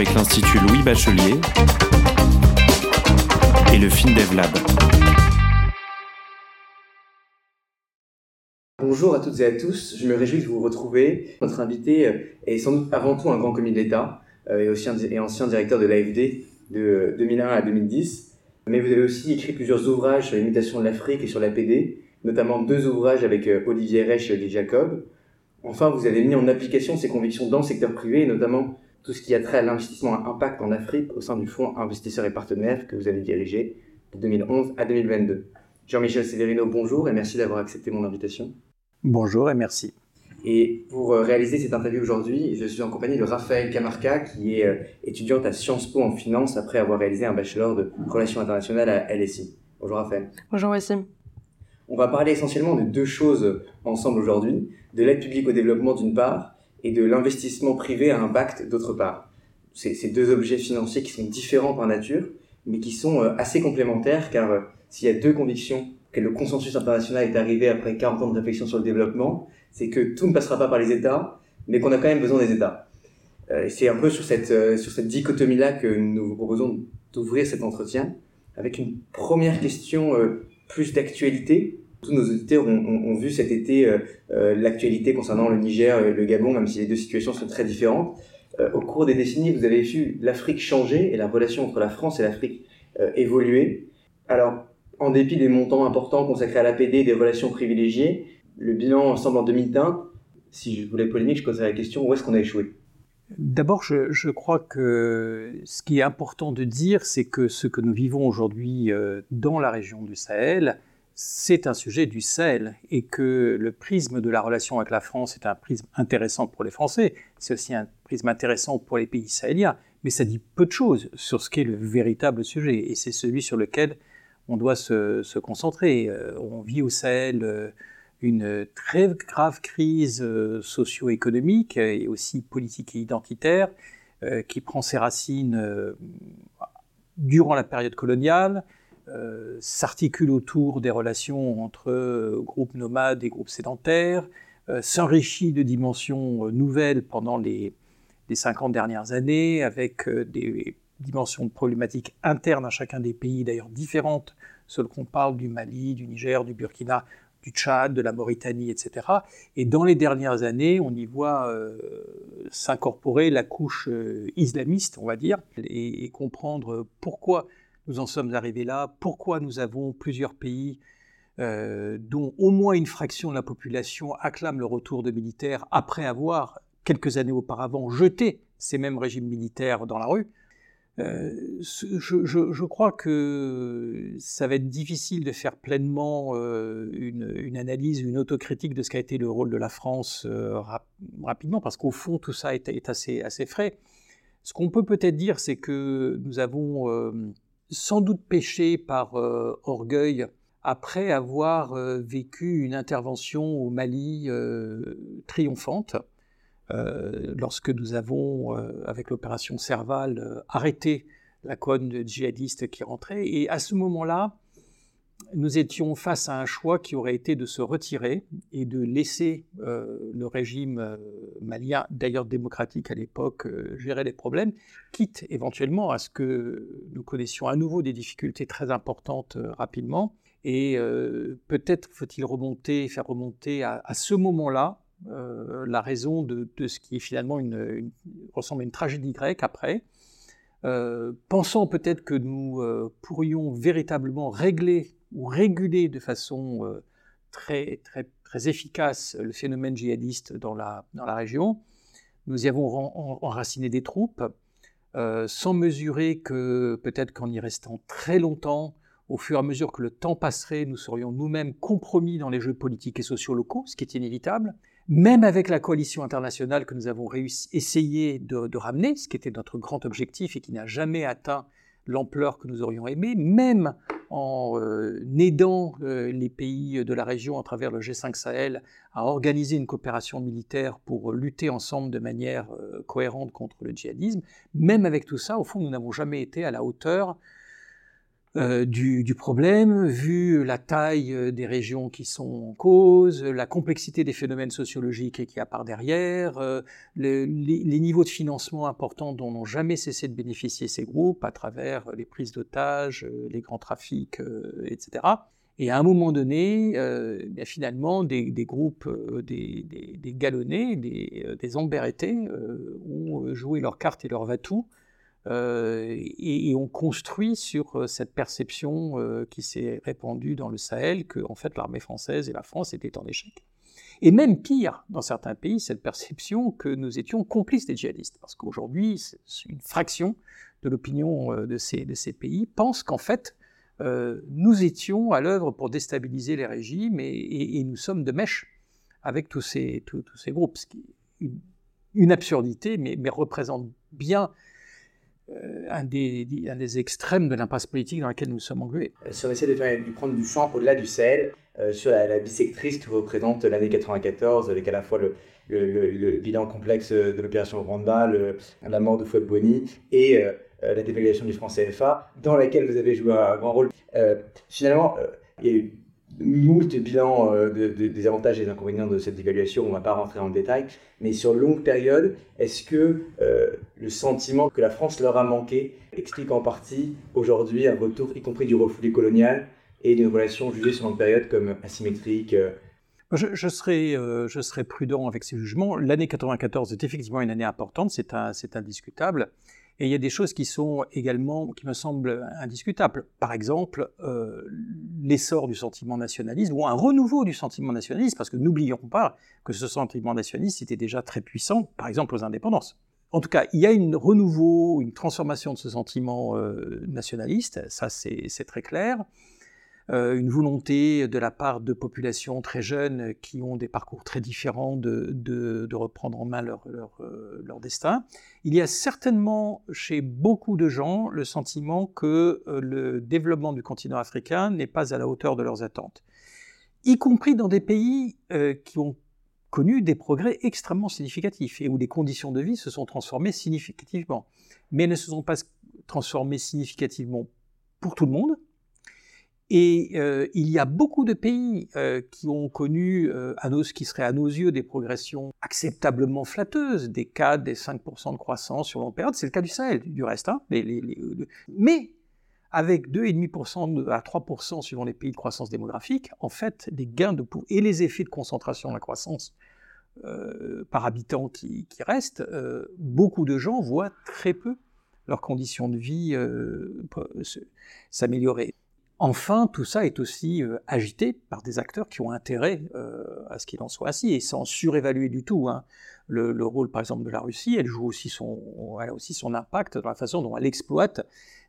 avec l'Institut Louis Bachelier et le FinDevLab. Bonjour à toutes et à tous, je me réjouis de vous retrouver. Notre invité est sans doute avant tout un grand commis de l'État et, aussi et ancien directeur de l'AFD de 2001 à 2010. Mais vous avez aussi écrit plusieurs ouvrages sur l'imitation de l'Afrique et sur l'APD, notamment deux ouvrages avec Olivier Reich et Jacob. Enfin, vous avez mis en application ces convictions dans le secteur privé, notamment tout ce qui a trait à l'investissement à impact en Afrique au sein du Fonds Investisseurs et Partenaires que vous avez dirigé de 2011 à 2022. Jean-Michel Severino, bonjour et merci d'avoir accepté mon invitation. Bonjour et merci. Et pour euh, réaliser cette interview aujourd'hui, je suis en compagnie de Raphaël Camarca, qui est euh, étudiante à Sciences Po en finance après avoir réalisé un bachelor de relations internationales à LSI. Bonjour Raphaël. Bonjour Wassim. On va parler essentiellement de deux choses ensemble aujourd'hui, de l'aide publique au développement d'une part et de l'investissement privé à impact d'autre part. Ces deux objets financiers qui sont différents par nature, mais qui sont euh, assez complémentaires car euh, s'il y a deux convictions que le consensus international est arrivé après 40 ans de réflexion sur le développement, c'est que tout ne passera pas par les États, mais qu'on a quand même besoin des États. Euh, c'est un peu sur cette, sur cette dichotomie-là que nous vous proposons d'ouvrir cet entretien, avec une première question plus d'actualité, tous nos auditeurs ont, vu cet été euh, euh, l'actualité concernant le Niger et le Gabon, même si les deux situations sont très différentes. Euh, au cours des décennies, vous avez vu l'Afrique changer et la relation entre la France et l'Afrique évoluer. Alors, en dépit des montants importants consacrés à l'APD, des relations privilégiées, le bilan semble en demi-teinte. Si je voulais polémique, je poserais la question où est-ce qu'on a échoué? D'abord, je, crois que ce qui est important de dire, c'est que ce que nous vivons aujourd'hui dans la région du Sahel, c'est un sujet du Sahel et que le prisme de la relation avec la France est un prisme intéressant pour les Français, c'est aussi un prisme intéressant pour les pays sahéliens, mais ça dit peu de choses sur ce qu'est le véritable sujet et c'est celui sur lequel on doit se, concentrer. Euh, on vit au Sahel euh, une très grave crise euh, socio-économique et aussi politique et identitaire qui prend ses racines durant la période coloniale, euh, s'articule autour des relations entre euh, groupes nomades et groupes sédentaires, euh, s'enrichit de dimensions nouvelles pendant les, les 50 dernières années, avec des dimensions de problématiques internes à chacun des pays, d'ailleurs différentes, selon qu'on parle du Mali, du Niger, du Burkina, du Tchad, de la Mauritanie, etc. Et dans les dernières années, on y voit s'incorporer la couche islamiste, on va dire, et comprendre pourquoi nous en sommes arrivés là, pourquoi nous avons plusieurs pays euh, dont au moins une fraction de la population acclame le retour de militaires après avoir, quelques années auparavant, jeté ces mêmes régimes militaires dans la rue? Euh, je, crois que ça va être difficile de faire pleinement euh, une, analyse, une autocritique de ce qu'a été le rôle de la France rapidement, parce qu'au fond, tout ça est, assez, assez frais. Ce qu'on peut peut-être dire, c'est que nous avons sans doute péché par euh, orgueil après avoir euh, vécu une intervention au Mali euh, triomphante, lorsque nous avons, avec l'opération Serval, arrêté la colonne djihadiste qui rentrait. Et à ce moment-là, nous étions face à un choix qui aurait été de se retirer et de laisser euh, le régime euh, malien, d'ailleurs démocratique à l'époque, euh, gérer les problèmes, quitte éventuellement à ce que nous connaissions à nouveau des difficultés très importantes rapidement. Et peut-être faut-il remonter, faire remonter à, ce moment-là la raison de, ce qui est finalement une, ressemble à une tragédie grecque après. pensant peut-être que nous pourrions véritablement régler ou réguler de façon euh, très, très, très efficace le phénomène djihadiste dans la, dans la région. Nous y avons enraciné des troupes, euh, sans mesurer que peut-être qu'en y restant très longtemps, au fur et à mesure que le temps passerait, nous serions nous-mêmes compromis dans les jeux politiques et sociaux locaux, ce qui est inévitable. Même avec la coalition internationale que nous avons réussi, essayé de, de ramener, ce qui était notre grand objectif et qui n'a jamais atteint l'ampleur que nous aurions aimé, même en euh, aidant euh, les pays de la région à travers le G5 Sahel à organiser une coopération militaire pour lutter ensemble de manière euh, cohérente contre le djihadisme. Même avec tout ça, au fond, nous n'avons jamais été à la hauteur euh, du, du, problème, vu la taille euh, des régions qui sont en cause, la complexité des phénomènes sociologiques qu'il y a par derrière, euh, les, les, niveaux de financement importants dont n'ont jamais cessé de bénéficier ces groupes à travers les prises d'otages, les grands trafics, etc. Et à un moment donné, bien finalement, des, des groupes, des, des, des, galonnés, des, des ont joué leurs cartes et leurs vatous euh, et, on construit sur euh, cette perception euh, qui s'est répandue dans le Sahel que en fait l'armée française et la France étaient en échec. Et même pire, dans certains pays, cette perception que nous étions complices des djihadistes, parce qu'aujourd'hui, une fraction de l'opinion de ces, pays pense qu'en fait, nous étions à l'œuvre pour déstabiliser les régimes et, et, et, nous sommes de mèche avec tous ces, groupes, ce qui est une, absurdité, mais, représente bien un des, un, des, extrêmes de l'impasse politique dans laquelle nous sommes englués. Euh, si on essaie de, de prendre du champ au-delà du Sahel, euh, sur la, bisectrice qui représente l'année 94, avec à la fois le, bilan complexe de l'opération Rwanda, la mort de Fouad Boni et la dévaluation du franc CFA, dans laquelle vous avez joué un grand rôle. finalement, il y a eu moult bilans euh, des avantages et des inconvénients de cette dévaluation, on ne va pas rentrer en détail, mais sur longue période, est-ce que euh, le sentiment que la France leur a manqué explique en partie aujourd'hui un retour, y compris du refoulé colonial et d'une relation jugée sur longue période comme asymétrique euh? je, serai, je serai prudent avec ces jugements. L'année 94 est effectivement une année importante, c'est indiscutable. Et il y a des choses qui sont également, qui me semblent indiscutables. Par exemple, euh, l'essor du sentiment nationaliste, ou un renouveau du sentiment nationaliste, parce que n'oublions pas que ce sentiment nationaliste était déjà très puissant, par exemple aux indépendances. En tout cas, il y a une renouveau, une transformation de ce sentiment euh, nationaliste, ça c'est très clair. Euh, une volonté de la part de populations très jeunes qui ont des parcours très différents de, reprendre en main leur, euh, leur, destin. Il y a certainement chez beaucoup de gens le sentiment que euh, le développement du continent africain n'est pas à la hauteur de leurs attentes, y compris dans des pays qui ont connu des progrès extrêmement significatifs et où les conditions de vie se sont transformées significativement. Mais ne se sont pas transformées significativement pour tout le monde, et euh, il y a beaucoup de pays euh, qui ont connu, euh, à nos, qui seraient à nos yeux des progressions acceptablement flatteuses, des 4, des 5% de croissance sur longue période. C'est le cas du Sahel, du reste. Hein, les, les, les, mais avec 2,5% à 3% suivant les pays de croissance démographique, en fait, les gains de pouvoir et les effets de concentration de la croissance euh, par habitant qui, qui restent, euh, beaucoup de gens voient très peu leurs conditions de vie euh, s'améliorer. Enfin, tout ça est aussi euh, agité par des acteurs qui ont intérêt euh, à ce qu'il en soit ainsi, et sans surévaluer du tout hein. le, le, rôle, par exemple, de la Russie. Elle joue aussi son, elle a aussi son impact dans la façon dont elle exploite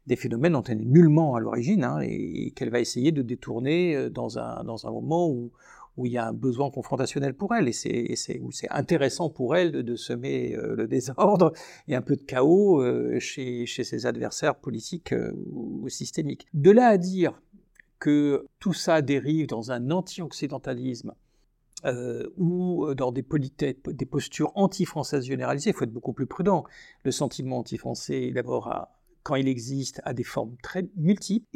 des phénomènes dont elle est nullement à l'origine, hein, et, qu'elle va essayer de détourner euh, dans un moment où, où il y a un besoin confrontationnel pour elle, et c'est où c'est intéressant pour elle de, semer euh, le désordre et un peu de chaos euh, chez, chez ses adversaires politiques euh, ou systémiques. De là à dire que tout ça dérive dans un anti-occidentalisme ou dans des, des postures anti-françaises généralisées, il faut être beaucoup plus prudent. Le sentiment anti-français, d'abord, quand il existe, a des formes très multiples,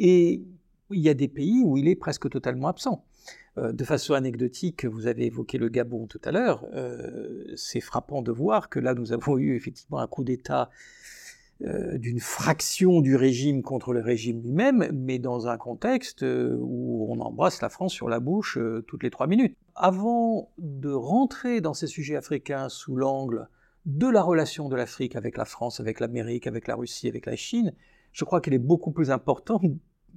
il y a des pays où il est presque totalement absent. Euh, de façon anecdotique, vous avez évoqué le Gabon tout à l'heure, euh, c'est frappant de voir que là nous avons eu effectivement un coup d'État euh, d'une fraction du régime contre le régime lui-même, mais dans un contexte où on embrasse la France sur la bouche toutes les trois minutes. Avant de rentrer dans ces sujets africains sous l'angle de la relation de l'Afrique avec la France, avec l'Amérique, avec la Russie, avec la Chine, je crois qu'il est beaucoup plus important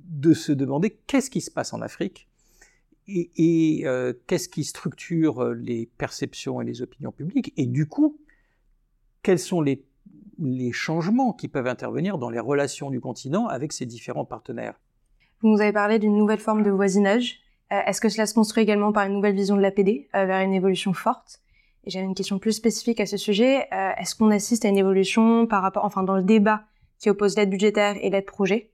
de se demander qu'est-ce qui se passe en Afrique et, euh, qu'est-ce qui structure euh, les perceptions et les opinions publiques, et du coup, quels sont les, les changements qui peuvent intervenir dans les relations du continent avec ses différents partenaires? Vous nous avez parlé d'une nouvelle forme de voisinage. Euh, est-ce que cela se construit également par une nouvelle vision de l'APD vers une évolution forte? Et j'avais une question plus spécifique à ce sujet. Est-ce qu'on assiste à une évolution par rapport, enfin, dans le débat qui oppose l'aide budgétaire et l'aide projet?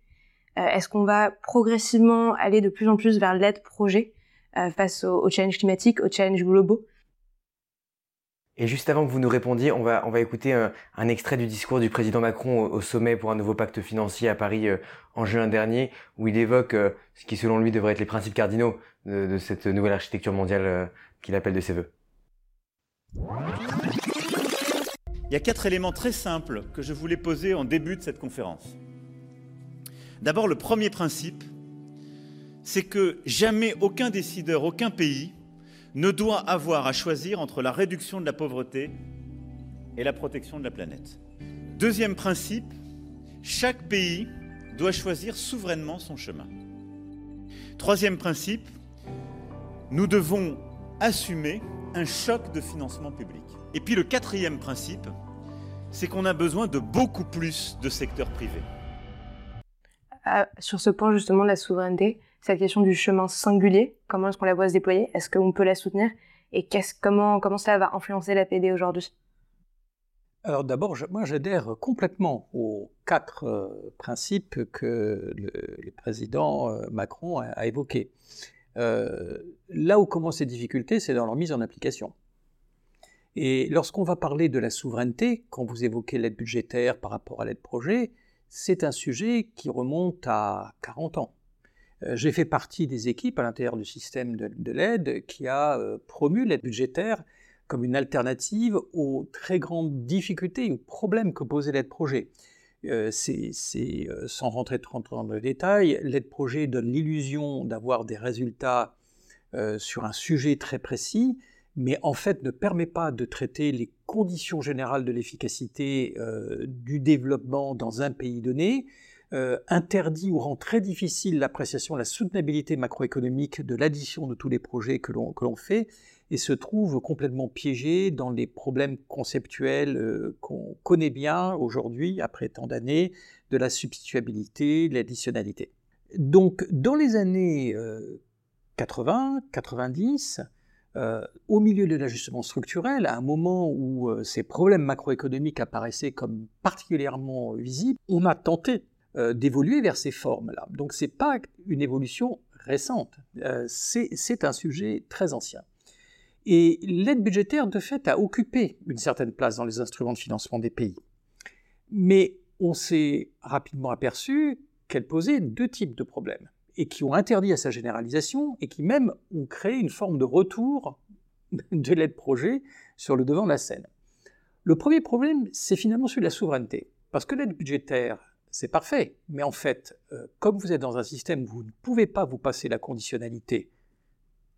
Est-ce qu'on va progressivement aller de plus en plus vers l'aide projet euh, face aux, challenges climatiques, aux challenges globaux? Et juste avant que vous nous répondiez, on va, on va écouter un, extrait du discours du président Macron au, sommet pour un nouveau pacte financier à Paris euh, en juin dernier, où il évoque euh, ce qui selon lui devrait être les principes cardinaux de, cette nouvelle architecture mondiale euh, qu'il appelle de ses voeux. Il y a quatre éléments très simples que je voulais poser en début de cette conférence. D'abord, le premier principe, c'est que jamais aucun décideur, aucun pays ne doit avoir à choisir entre la réduction de la pauvreté et la protection de la planète. Deuxième principe, chaque pays doit choisir souverainement son chemin. Troisième principe, nous devons assumer un choc de financement public. Et puis le quatrième principe, c'est qu'on a besoin de beaucoup plus de secteur privé. Ah, sur ce point justement de la souveraineté, cette question du chemin singulier, comment est-ce qu'on la voit se déployer? Est-ce qu'on peut la soutenir? Et comment, comment cela va influencer l'APD aujourd'hui? Alors d'abord, moi j'adhère complètement aux quatre euh, principes que le, président euh, Macron a, évoqués. Euh, là où commencent les difficultés, c'est dans leur mise en application. Et lorsqu'on va parler de la souveraineté, quand vous évoquez l'aide budgétaire par rapport à l'aide projet, c'est un sujet qui remonte à 40 ans. Euh, j'ai fait partie des équipes à l'intérieur du système de, l'aide qui a euh, promu l'aide budgétaire comme une alternative aux très grandes difficultés ou problèmes que posait l'aide projet. Euh, c'est, sans rentrer trop dans le détail, l'aide projet donne l'illusion d'avoir des résultats sur un sujet très précis, mais en fait ne permet pas de traiter les conditions générales de l'efficacité du développement dans un pays donné, euh, interdit ou rend très difficile l'appréciation de la soutenabilité macroéconomique de l'addition de tous les projets que l'on fait et se trouve complètement piégé dans les problèmes conceptuels euh, qu'on connaît bien aujourd'hui, après tant d'années, de la substituabilité, de l'additionnalité. Donc, dans les années 80, euh, 90, au milieu de l'ajustement structurel, à un moment où ces problèmes macroéconomiques apparaissaient comme particulièrement visibles, on a tenté euh, d'évoluer vers ces formes-là. Donc ce n'est pas une évolution récente, euh, c'est un sujet très ancien. Et l'aide budgétaire, de fait, a occupé une certaine place dans les instruments de financement des pays. Mais on s'est rapidement aperçu qu'elle posait deux types de problèmes, et qui ont interdit à sa généralisation, et qui même ont créé une forme de retour de l'aide projet sur le devant de la scène. Le premier problème, c'est finalement celui de la souveraineté. Parce que l'aide budgétaire c'est parfait. Mais en fait, euh, comme vous êtes dans un système où vous ne pouvez pas vous passer la conditionnalité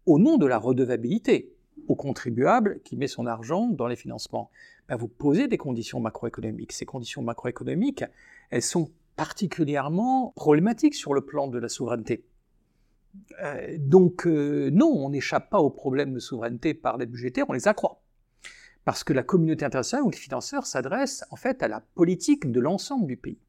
au nom de la redevabilité au contribuable qui met son argent dans les financements, ben, vous posez des conditions macroéconomiques. Ces conditions macroéconomiques, elles sont particulièrement problématiques sur le plan de la souveraineté. Euh, donc euh, non, on n'échappe pas aux problèmes de souveraineté par l'aide budgétaire, on les accroît. Parce que la communauté internationale ou les financeurs s'adressent en fait à la politique de l'ensemble du pays.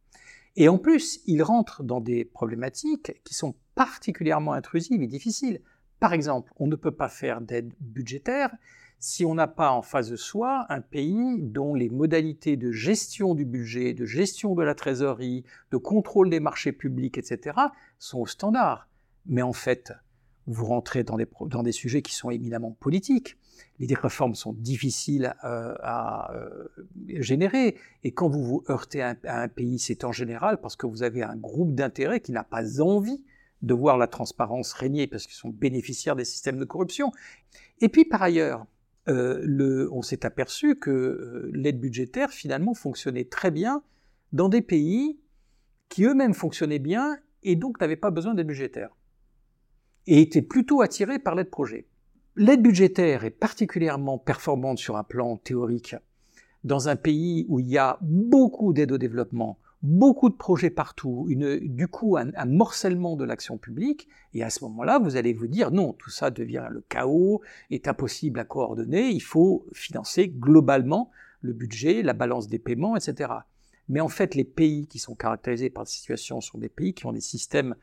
Et en plus, il rentre dans des problématiques qui sont particulièrement intrusives et difficiles. Par exemple, on ne peut pas faire d'aide budgétaire si on n'a pas en face de soi un pays dont les modalités de gestion du budget, de gestion de la trésorerie, de contrôle des marchés publics, etc., sont au standard. Mais en fait, vous rentrez dans des, dans des sujets qui sont éminemment politiques les réformes sont difficiles euh, à euh, générer. Et quand vous vous heurtez à un, pays, c'est en général parce que vous avez un groupe d'intérêts qui n'a pas envie de voir la transparence régner parce qu'ils sont bénéficiaires des systèmes de corruption. Et puis par ailleurs, euh, on s'est aperçu que l'aide budgétaire finalement fonctionnait très bien dans des pays qui eux-mêmes fonctionnaient bien et donc n'avaient pas besoin d'aide budgétaire et étaient plutôt attirés par l'aide projet. L'aide budgétaire est particulièrement performante sur un plan théorique dans un pays où il y a beaucoup d'aide au développement, beaucoup de projets partout, du coup un, morcellement de l'action publique, et à ce moment-là, vous allez vous dire non, tout ça devient le chaos, est impossible à coordonner, il faut financer globalement le budget, la balance des paiements, etc. Mais en fait, les pays qui sont caractérisés par cette situation sont des pays qui ont des systèmes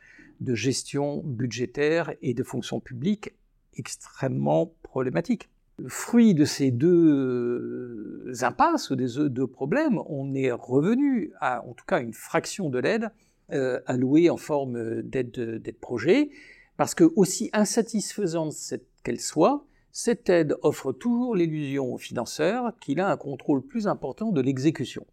de gestion budgétaire et de fonction publique extrêmement problématique. Fruit de ces deux euh, impasses, ou des deux problèmes, on est revenu à, en tout cas, une fraction de l'aide euh, allouée en forme d'aide projet, parce que aussi insatisfaisante qu'elle soit, cette aide offre toujours l'illusion au financeur qu'il a un contrôle plus important de l'exécution.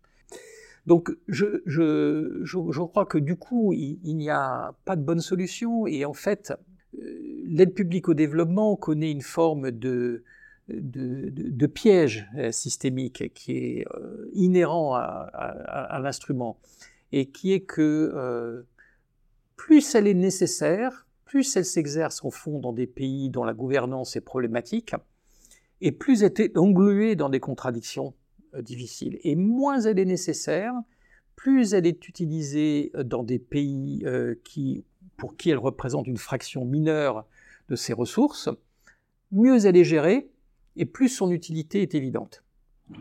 Donc je, crois que du coup, il, n'y a pas de bonne solution et en fait, euh, l'aide publique au développement connaît une forme de, de, piège euh, systémique qui est euh, inhérent à, l'instrument et qui est que plus elle est nécessaire, plus elle s'exerce au fond dans des pays dont la gouvernance est problématique, et plus elle est engluée dans des contradictions euh, difficiles. Et moins elle est nécessaire, plus elle est utilisée euh, dans des pays euh, qui, pour qui elle représente une fraction mineure de ses ressources, mieux elle est gérée, et plus son utilité est évidente.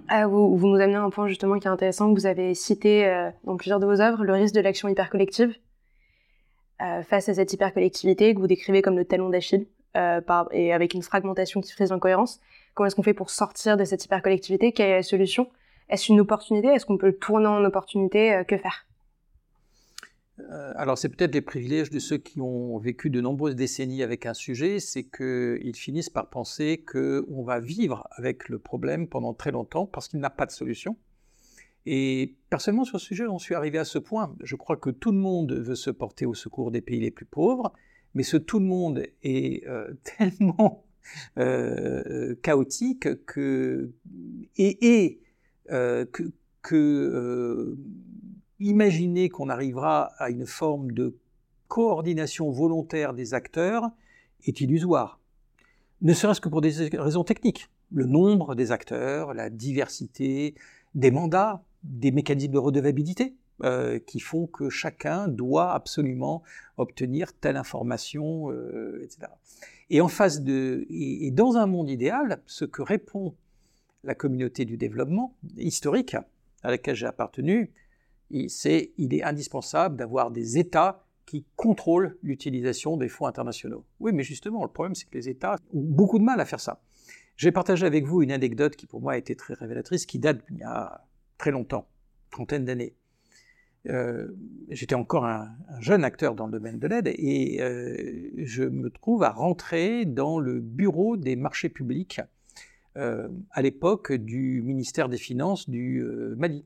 Ah, vous, nous amenez un point justement qui est intéressant que vous avez cité dans plusieurs de vos œuvres, le risque de l'action hypercollective. Euh, face à cette hypercollectivité que vous décrivez comme le talon d'Achille, euh, et avec une fragmentation qui fait l'incohérence. Comment est-ce qu'on fait pour sortir de cette hypercollectivité? Quelle est la solution? Est-ce une opportunité? Est-ce qu'on peut le tourner en opportunité? Euh, Que faire? Alors c'est peut-être les privilèges de ceux qui ont vécu de nombreuses décennies avec un sujet, c'est qu'ils finissent par penser qu'on va vivre avec le problème pendant très longtemps parce qu'il n'a pas de solution. Et personnellement, sur ce sujet, j'en suis arrivé à ce point. Je crois que tout le monde veut se porter au secours des pays les plus pauvres, mais ce tout le monde est euh, tellement euh, chaotique que, et, euh, que imaginer qu'on arrivera à une forme de coordination volontaire des acteurs est illusoire. Ne serait-ce que pour des raisons techniques. Le nombre des acteurs, la diversité des mandats, des mécanismes de redevabilité euh, qui font que chacun doit absolument obtenir telle information, euh, etc. Et en face de, et, dans un monde idéal, ce que répond la communauté du développement historique à laquelle j'ai appartenu, c'est il est indispensable d'avoir des États qui contrôlent l'utilisation des fonds internationaux. Oui, mais justement, le problème, c'est que les États ont beaucoup de mal à faire ça. J'ai partagé avec vous une anecdote qui, pour moi, a été très révélatrice, qui date il y a très longtemps, trentaine d'années. Euh, j'étais encore un, jeune acteur dans le domaine de l'aide et euh, je me trouve à rentrer dans le bureau des marchés publics euh, à l'époque du ministère des Finances du Mali.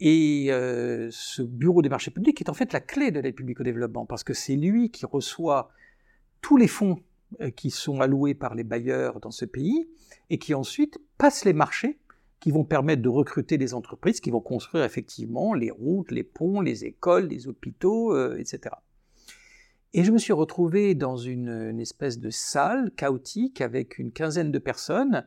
Et ce bureau des marchés publics est en fait la clé de l'aide publique au développement parce que c'est lui qui reçoit tous les fonds qui sont alloués par les bailleurs dans ce pays et qui ensuite passe les marchés qui vont permettre de recruter des entreprises qui vont construire effectivement les routes, les ponts, les écoles, les hôpitaux, euh, etc. Et je me suis retrouvé dans une, espèce de salle chaotique avec une quinzaine de personnes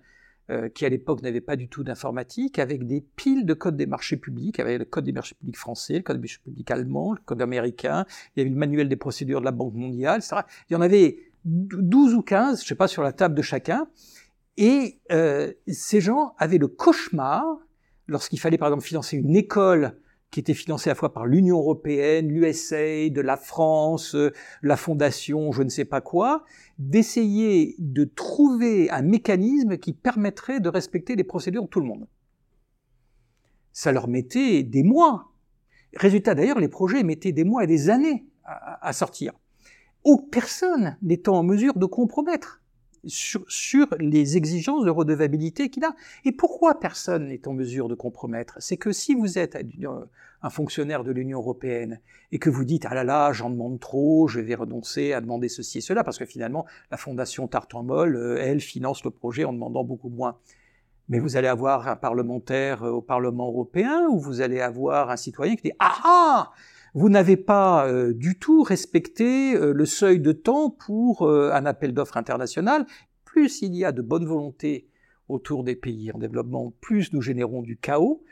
euh, qui à l'époque n'avaient pas du tout d'informatique, avec des piles de codes des marchés publics, avec le code des marchés publics français, le code des marchés publics allemand, le code américain, il y avait le manuel des procédures de la Banque mondiale, etc. Il y en avait 12 ou 15, je ne sais pas, sur la table de chacun. Et euh, ces gens avaient le cauchemar, lorsqu'il fallait par exemple financer une école qui était financée à la fois par l'Union européenne, l'USA, de la France, euh, la fondation, je ne sais pas quoi, d'essayer de trouver un mécanisme qui permettrait de respecter les procédures de tout le monde. Ça leur mettait des mois. Résultat d'ailleurs, les projets mettaient des mois et des années à, à sortir. Aucune personne n'étant en mesure de compromettre sur, les exigences de redevabilité qu'il a. Et pourquoi personne n'est en mesure de compromettre? C'est que si vous êtes un fonctionnaire de l'Union européenne et que vous dites ah là là j'en demande trop, je vais renoncer à demander ceci et cela parce que finalement la fondation Tartan-Moll euh, elle finance le projet en demandant beaucoup moins. Mais vous allez avoir un parlementaire euh, au Parlement européen ou vous allez avoir un citoyen qui dit ah ah vous n'avez pas euh, du tout respecté euh, le seuil de temps pour euh, un appel d'offres international. Plus il y a de bonne volonté autour des pays en développement, plus nous générons du chaos,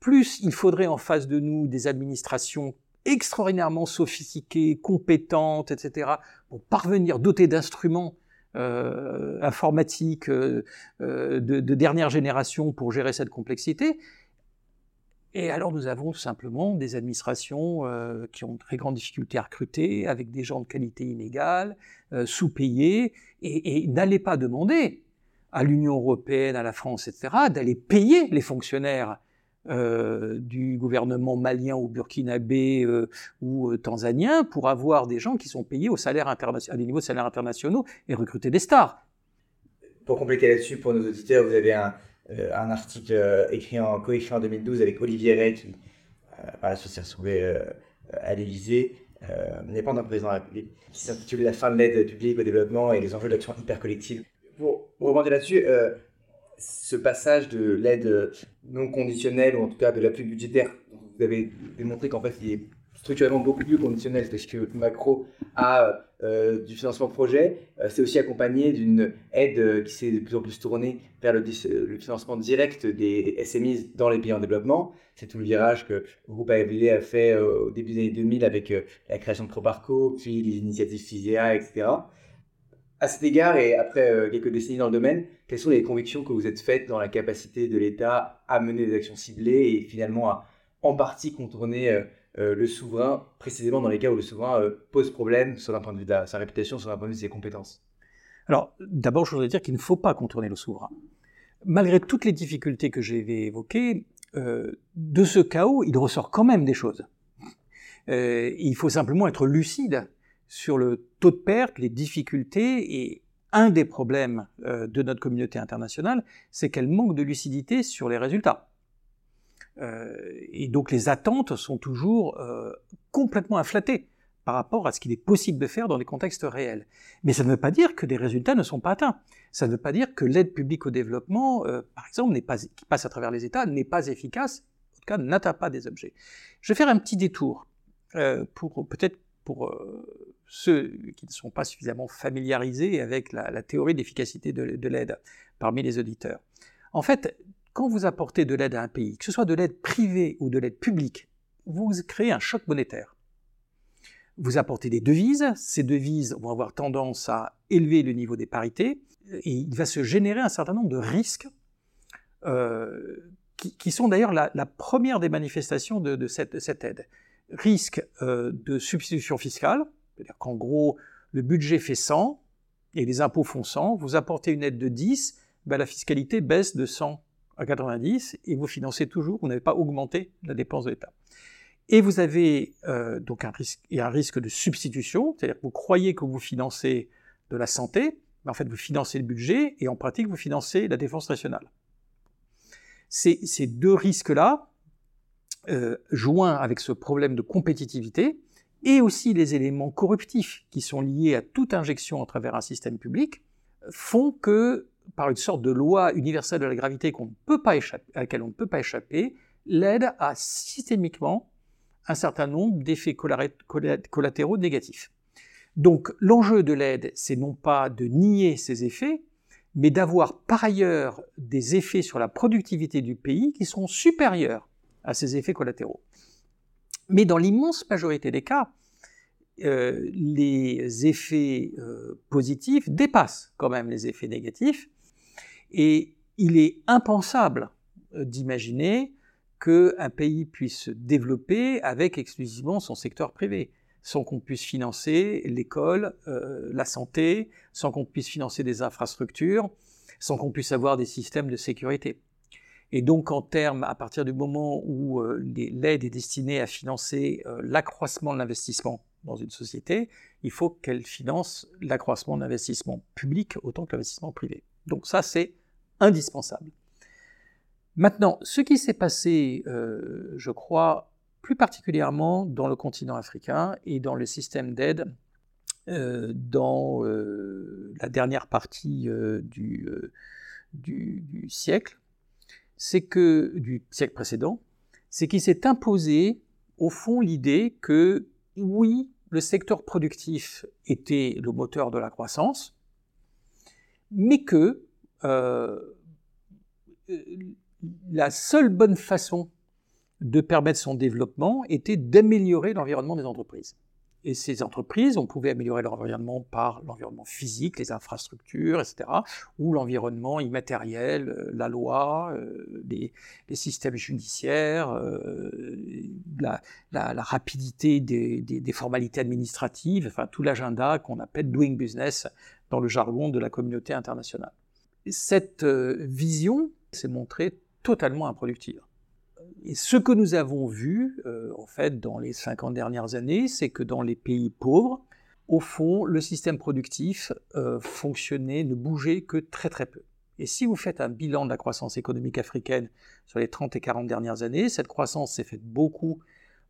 plus il faudrait en face de nous des administrations extraordinairement sophistiquées, compétentes, etc., pour parvenir doter d'instruments informatiques de, dernière génération pour gérer cette complexité. Et alors nous avons simplement des administrations euh, qui ont de très grandes difficultés à recruter, avec des gens de qualité inégale, euh, sous-payés, et, n'allez pas demander à l'Union européenne, à la France, etc., d'aller payer les fonctionnaires euh, du gouvernement malien ou burkinabé ou tanzanien pour avoir des gens qui sont payés au salaire à des niveaux de salaire internationaux et recruter des stars pour compléter là-dessus, pour nos auditeurs, vous avez un, un article écrit en, coécrit en 2012 avec Olivier Ray, qui voilà, s'est retrouvé à l'Élysée, n'est pas un président de la République, qui s'intitule La fin de l'aide publique au développement et les enjeux de l'action hyper collective. Pour, pour rebondir là-dessus, ce passage de l'aide non conditionnelle, ou en tout cas de l'appui budgétaire, vous avez démontré qu'en fait, il est structurellement beaucoup plus conditionnel, parce que Macro a euh, du financement projet, euh, c'est aussi accompagné d'une aide qui s'est de plus en plus tournée vers le, financement direct des SMI dans les pays en développement. C'est tout le virage que le groupe AFD a fait euh, au début des années 2000 avec la création de Probarco, puis les initiatives FISEA, etc. À cet égard, et après quelques décennies dans le domaine, quelles sont les convictions que vous êtes faites dans la capacité de l'État à mener des actions ciblées et finalement à en partie contourner euh, le souverain, précisément dans les cas où le souverain euh, pose problème sur un point de vue de sa réputation, sur un point de vue de ses compétences Alors, d'abord, je voudrais dire qu'il ne faut pas contourner le souverain. Malgré toutes les difficultés que j'ai évoquées, euh, de ce chaos, il ressort quand même des choses. il faut simplement être lucide sur le taux de perte, les difficultés, et un des problèmes de notre communauté internationale, c'est qu'elle manque de lucidité sur les résultats. Euh, et donc les attentes sont toujours euh, complètement inflatées par rapport à ce qu'il est possible de faire dans des contextes réels. Mais ça ne veut pas dire que des résultats ne sont pas atteints. Ça ne veut pas dire que l'aide publique au développement, euh, par exemple, qui passe à travers les États, n'est pas efficace, en tout cas n'atteint pas des objets. Je vais faire un petit détour pour peut-être pour ceux qui ne sont pas suffisamment familiarisés avec la, théorie d'efficacité de l'aide parmi les auditeurs. En fait, quand vous apportez de l'aide à un pays, que ce soit de l'aide privée ou de l'aide publique, vous créez un choc monétaire. Vous apportez des devises, ces devises vont avoir tendance à élever le niveau des parités, et il va se générer un certain nombre de risques euh, qui, sont d'ailleurs la, première des manifestations de, cette, aide. Risque euh, de substitution fiscale, c'est-à-dire qu'en gros, le budget fait 100 et les impôts font 100, vous apportez une aide de 10, ben la fiscalité baisse de 100 à 90 et vous financez toujours, vous n'avez pas augmenté la dépense de l'État. Et vous avez euh, donc un risque, et un risque de substitution, c'est-à-dire que vous croyez que vous financez de la santé, mais en fait vous financez le budget et en pratique vous financez la défense nationale. Ces, ces deux risques-là, euh, joints avec ce problème de compétitivité, et aussi les éléments corruptifs qui sont liés à toute injection à travers un système public, font que par une sorte de loi universelle de la gravité qu'on peut pas échapper, à laquelle on ne peut pas échapper, l'aide a systémiquement un certain nombre d'effets collatéraux négatifs. Donc l'enjeu de l'aide, c'est non pas de nier ces effets, mais d'avoir par ailleurs des effets sur la productivité du pays qui sont supérieurs à ces effets collatéraux. Mais dans l'immense majorité des cas, euh, les effets euh, positifs dépassent quand même les effets négatifs, et il est impensable euh, d'imaginer qu'un pays puisse se développer avec exclusivement son secteur privé, sans qu'on puisse financer l'école, euh, la santé, sans qu'on puisse financer des infrastructures, sans qu'on puisse avoir des systèmes de sécurité. Et donc en termes, à partir du moment où euh, l'aide est destinée à financer l'accroissement de l'investissement dans une société, il faut qu'elle finance l'accroissement de l'investissement public autant que l'investissement privé. Donc ça, c'est indispensable. Maintenant, ce qui s'est passé, euh, je crois, plus particulièrement dans le continent africain et dans le système d'aide euh, dans euh, la dernière partie du, du, siècle, c'est que du siècle précédent, c'est qu'il s'est imposé au fond l'idée que oui, le secteur productif était le moteur de la croissance, mais que euh, la seule bonne façon de permettre son développement était d'améliorer l'environnement des entreprises. Et ces entreprises, on pouvait améliorer leur environnement par l'environnement physique, les infrastructures, etc., ou l'environnement immatériel, euh, la loi, euh, les, systèmes judiciaires, la, rapidité des, des, formalités administratives, enfin tout l'agenda qu'on appelle doing business dans le jargon de la communauté internationale cette euh, vision s'est montrée totalement improductive. Et ce que nous avons vu, euh, en fait, dans les 50 dernières années, c'est que dans les pays pauvres, au fond, le système productif euh, fonctionnait, ne bougeait que très très peu. Et si vous faites un bilan de la croissance économique africaine sur les 30 et 40 dernières années, cette croissance s'est faite beaucoup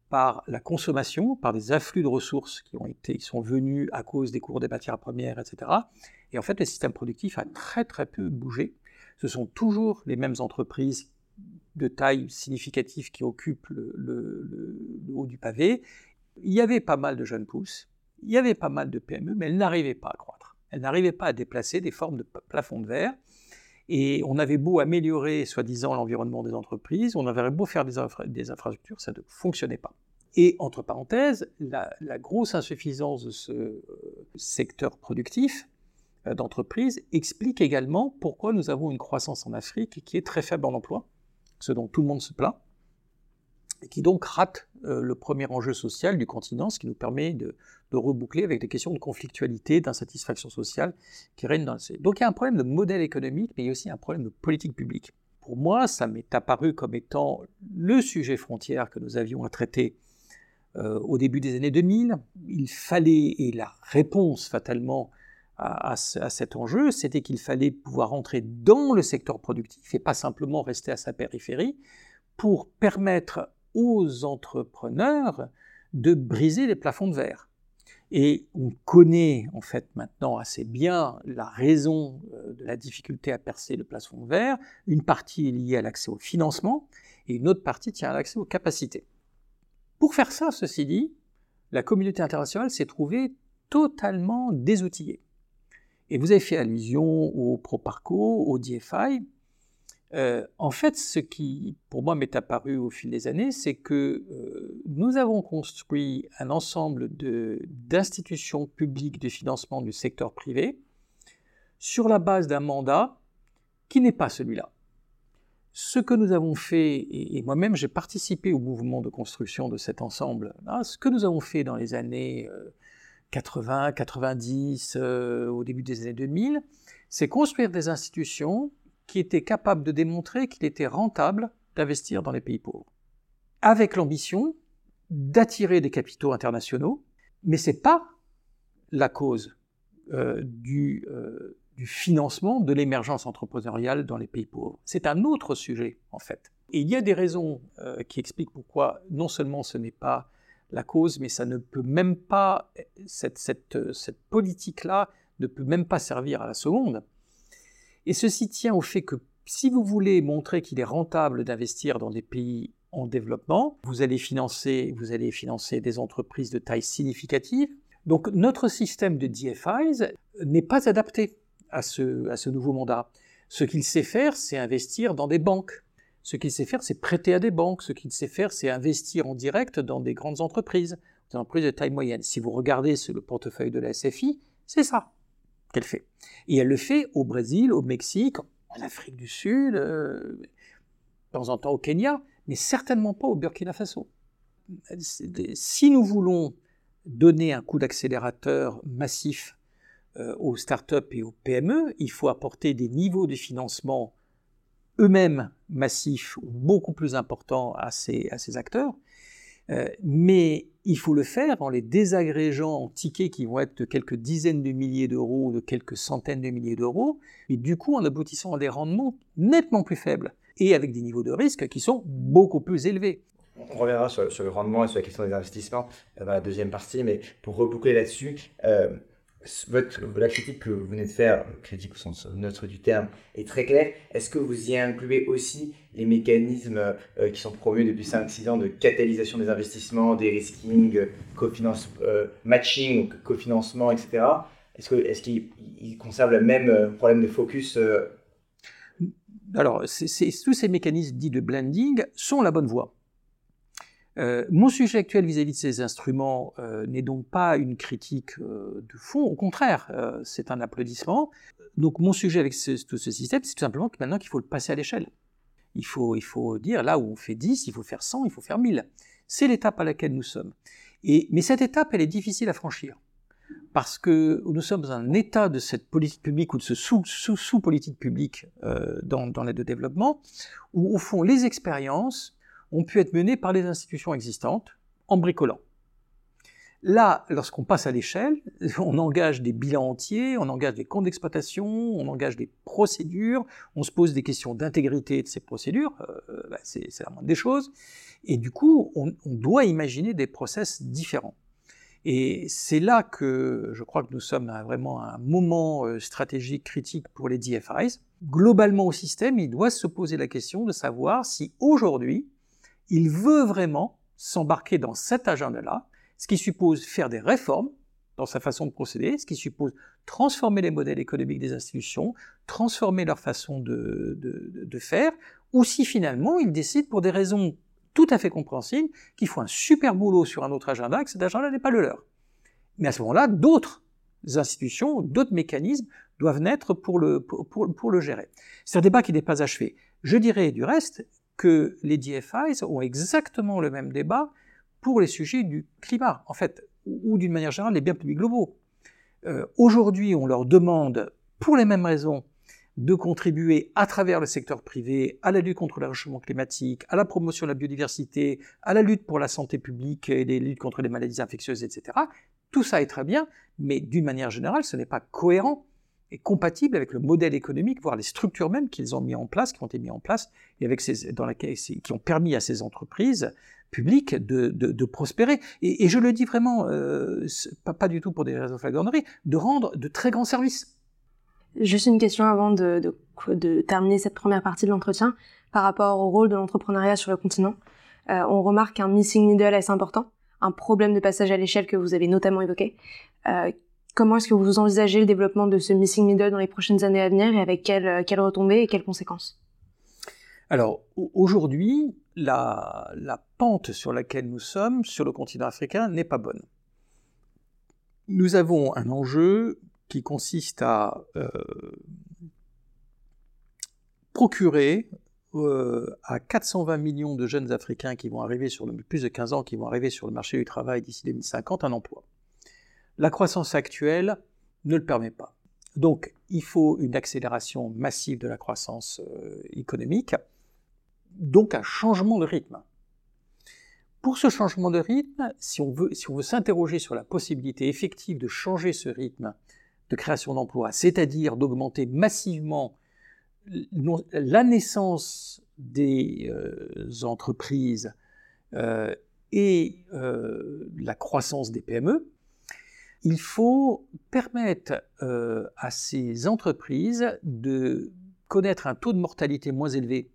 par la consommation, par des afflux de ressources qui, ont été, qui sont venus à cause des cours des matières premières, etc. Et en fait, le système productif a très très peu bougé. Ce sont toujours les mêmes entreprises de taille significative qui occupent le, le haut du pavé. Il y avait pas mal de jeunes pousses, il y avait pas mal de PME, mais elles n'arrivaient pas à croître. Elles n'arrivaient pas à déplacer des formes de plafond de verre. Et on avait beau améliorer, soi-disant, l'environnement des entreprises, on avait beau faire des, infrastructures, ça ne fonctionnait pas. Et entre parenthèses, la, grosse insuffisance de ce euh, secteur productif euh, d'entreprise explique également pourquoi nous avons une croissance en Afrique qui est très faible en emploi, ce dont tout le monde se plaint et qui donc rate euh, le premier enjeu social du continent, ce qui nous permet de, reboucler avec des questions de conflictualité, d'insatisfaction sociale qui règnent dans le... Donc il y a un problème de modèle économique, mais il y a aussi un problème de politique publique. Pour moi, ça m'est apparu comme étant le sujet frontière que nous avions à traiter euh, au début des années 2000. Il fallait, et la réponse fatalement à, à cet enjeu, c'était qu'il fallait pouvoir entrer dans le secteur productif et pas simplement rester à sa périphérie pour permettre aux entrepreneurs de briser les plafonds de verre. Et on connaît en fait maintenant assez bien la raison euh, de la difficulté à percer le plafond de verre. Une partie est liée à l'accès au financement et une autre partie tient à l'accès aux capacités. Pour faire ça, ceci dit, la communauté internationale s'est trouvée totalement désoutillée. Et vous avez fait allusion au ProParco, au DFI. Euh, en fait, ce qui, pour moi, m'est apparu au fil des années, c'est que euh, nous avons construit un ensemble d'institutions publiques de financement du secteur privé sur la base d'un mandat qui n'est pas celui-là. Ce que nous avons fait, et, moi-même j'ai participé au mouvement de construction de cet ensemble, hein, ce que nous avons fait dans les années 80, euh, 90, au début des années 2000, c'est construire des institutions qui était capable de démontrer qu'il était rentable d'investir dans les pays pauvres, avec l'ambition d'attirer des capitaux internationaux, mais ce n'est pas la cause euh, du, euh, du, financement de l'émergence entrepreneuriale dans les pays pauvres. C'est un autre sujet, en fait. Et il y a des raisons euh, qui expliquent pourquoi non seulement ce n'est pas la cause, mais ça ne peut même pas, cette politique-là ne peut même pas servir à la seconde. Et ceci tient au fait que si vous voulez montrer qu'il est rentable d'investir dans des pays en développement, vous allez financer, vous allez financer des entreprises de taille significative. Donc notre système de DFIs n'est pas adapté à ce, à ce nouveau mandat. Ce qu'il sait faire, c'est investir dans des banques. Ce qu'il sait faire, c'est prêter à des banques. Ce qu'il sait faire, c'est investir en direct dans des grandes entreprises, des entreprises de taille moyenne. Si vous regardez le portefeuille de la SFI, c'est ça qu'elle fait. Et elle le fait au Brésil, au Mexique, en Afrique du Sud, euh, de temps en temps au Kenya, mais certainement pas au Burkina Faso. Si nous voulons donner un coup d'accélérateur massif euh, aux startups et aux PME, il faut apporter des niveaux de financement eux-mêmes massifs, beaucoup plus importants à ces, à ces acteurs. Euh, mais il faut le faire en les désagrégeant en tickets qui vont être de quelques dizaines de milliers d'euros ou de quelques centaines de milliers d'euros, et du coup en aboutissant à des rendements nettement plus faibles et avec des niveaux de risque qui sont beaucoup plus élevés. On reviendra sur, le rendement et sur la question des investissements euh, dans la deuxième partie, mais pour reboucler là-dessus, euh, votre, la critique que vous venez de faire, critique au sens neutre du terme, est très claire. Est-ce que vous y incluez aussi les mécanismes euh, qui sont promus depuis 5-6 ans de catalysation des investissements, des risking, cofinance, euh, matching, cofinancement, etc. Est-ce qu'ils est qu conservent le même euh, problème de focus Alors, tous ces mécanismes dits de blending sont la bonne voie. Euh, mon sujet actuel vis-à-vis de ces instruments euh, n'est donc pas une critique euh, de fond, au contraire, c'est un applaudissement. Donc mon sujet avec tout ce système, c'est tout simplement que maintenant qu'il faut le passer à l'échelle. Il faut, il faut dire, là où on fait 10, il faut faire 100, il faut faire 1000. C'est l'étape à laquelle nous sommes. Et, mais cette étape, elle est difficile à franchir. Parce que nous sommes un état de cette politique publique ou de ce sous-politique sous, publique dans, dans l'aide de développement, où au fond les expériences ont pu être menées par les institutions existantes en bricolant. Là, lorsqu'on passe à l'échelle, on engage des bilans entiers, on engage des comptes d'exploitation, on engage des procédures, on se pose des questions d'intégrité de ces procédures, euh, bah, c'est la moindre des choses, et du coup, on, doit imaginer des process différents. Et c'est là que je crois que nous sommes à vraiment à un moment euh, stratégique critique pour les DFIs. Globalement au système, il doit se poser la question de savoir si aujourd'hui, il veut vraiment s'embarquer dans cet agenda-là, ce qui suppose faire des réformes dans sa façon de procéder, ce qui suppose transformer les modèles économiques des institutions, transformer leur façon de, faire, ou si finalement il décide pour des raisons tout à fait compréhensibles qu'il faut un super boulot sur un autre agenda, que cet agenda n'est pas le leur. Mais à ce moment-là, d'autres institutions, d'autres mécanismes doivent naître pour le, pour le gérer. C'est un débat qui n'est pas achevé. Je dirais du reste que les DFIs ont exactement le même débat pour les sujets du climat, en fait, ou d'une manière générale, les biens publics globaux. Euh, Aujourd'hui, on leur demande, pour les mêmes raisons, de contribuer à travers le secteur privé à la lutte contre le réchauffement climatique, à la promotion de la biodiversité, à la lutte pour la santé publique et les luttes contre les maladies infectieuses, etc. Tout ça est très bien, mais d'une manière générale, ce n'est pas cohérent et compatible avec le modèle économique, voire les structures même qu'ils ont mis en place, qui ont été mis en place, et avec ces, dans laquelle, qui ont permis à ces entreprises publiques de, de, prospérer. Et, je le dis vraiment, euh, pas, pas, du tout pour des raisons de flagornerie, de rendre de très grands services. Juste une question avant de, de, terminer cette première partie de l'entretien, par rapport au rôle de l'entrepreneuriat sur le continent. Euh, on remarque qu'un missing middle est important, un problème de passage à l'échelle que vous avez notamment évoqué. Euh, comment est-ce que vous envisagez le développement de ce missing middle dans les prochaines années à venir et avec quelles, quelles retombées et quelles conséquences? Alors, aujourd'hui, la, la pente sur laquelle nous sommes sur le continent africain n'est pas bonne. Nous avons un enjeu qui consiste à euh, procurer euh, à 420 millions de jeunes Africains qui vont arriver sur le plus de 15 ans, qui vont arriver sur le marché du travail d'ici 2050, un emploi. La croissance actuelle ne le permet pas. Donc, il faut une accélération massive de la croissance euh, économique, donc un changement de rythme. Pour ce changement de rythme, si on veut, s'interroger sur la possibilité effective de changer ce rythme de création d'emplois, c'est-à-dire d'augmenter massivement la naissance des euh, entreprises euh, et la croissance des PME, il faut permettre euh, à ces entreprises de connaître un taux de mortalité moins élevé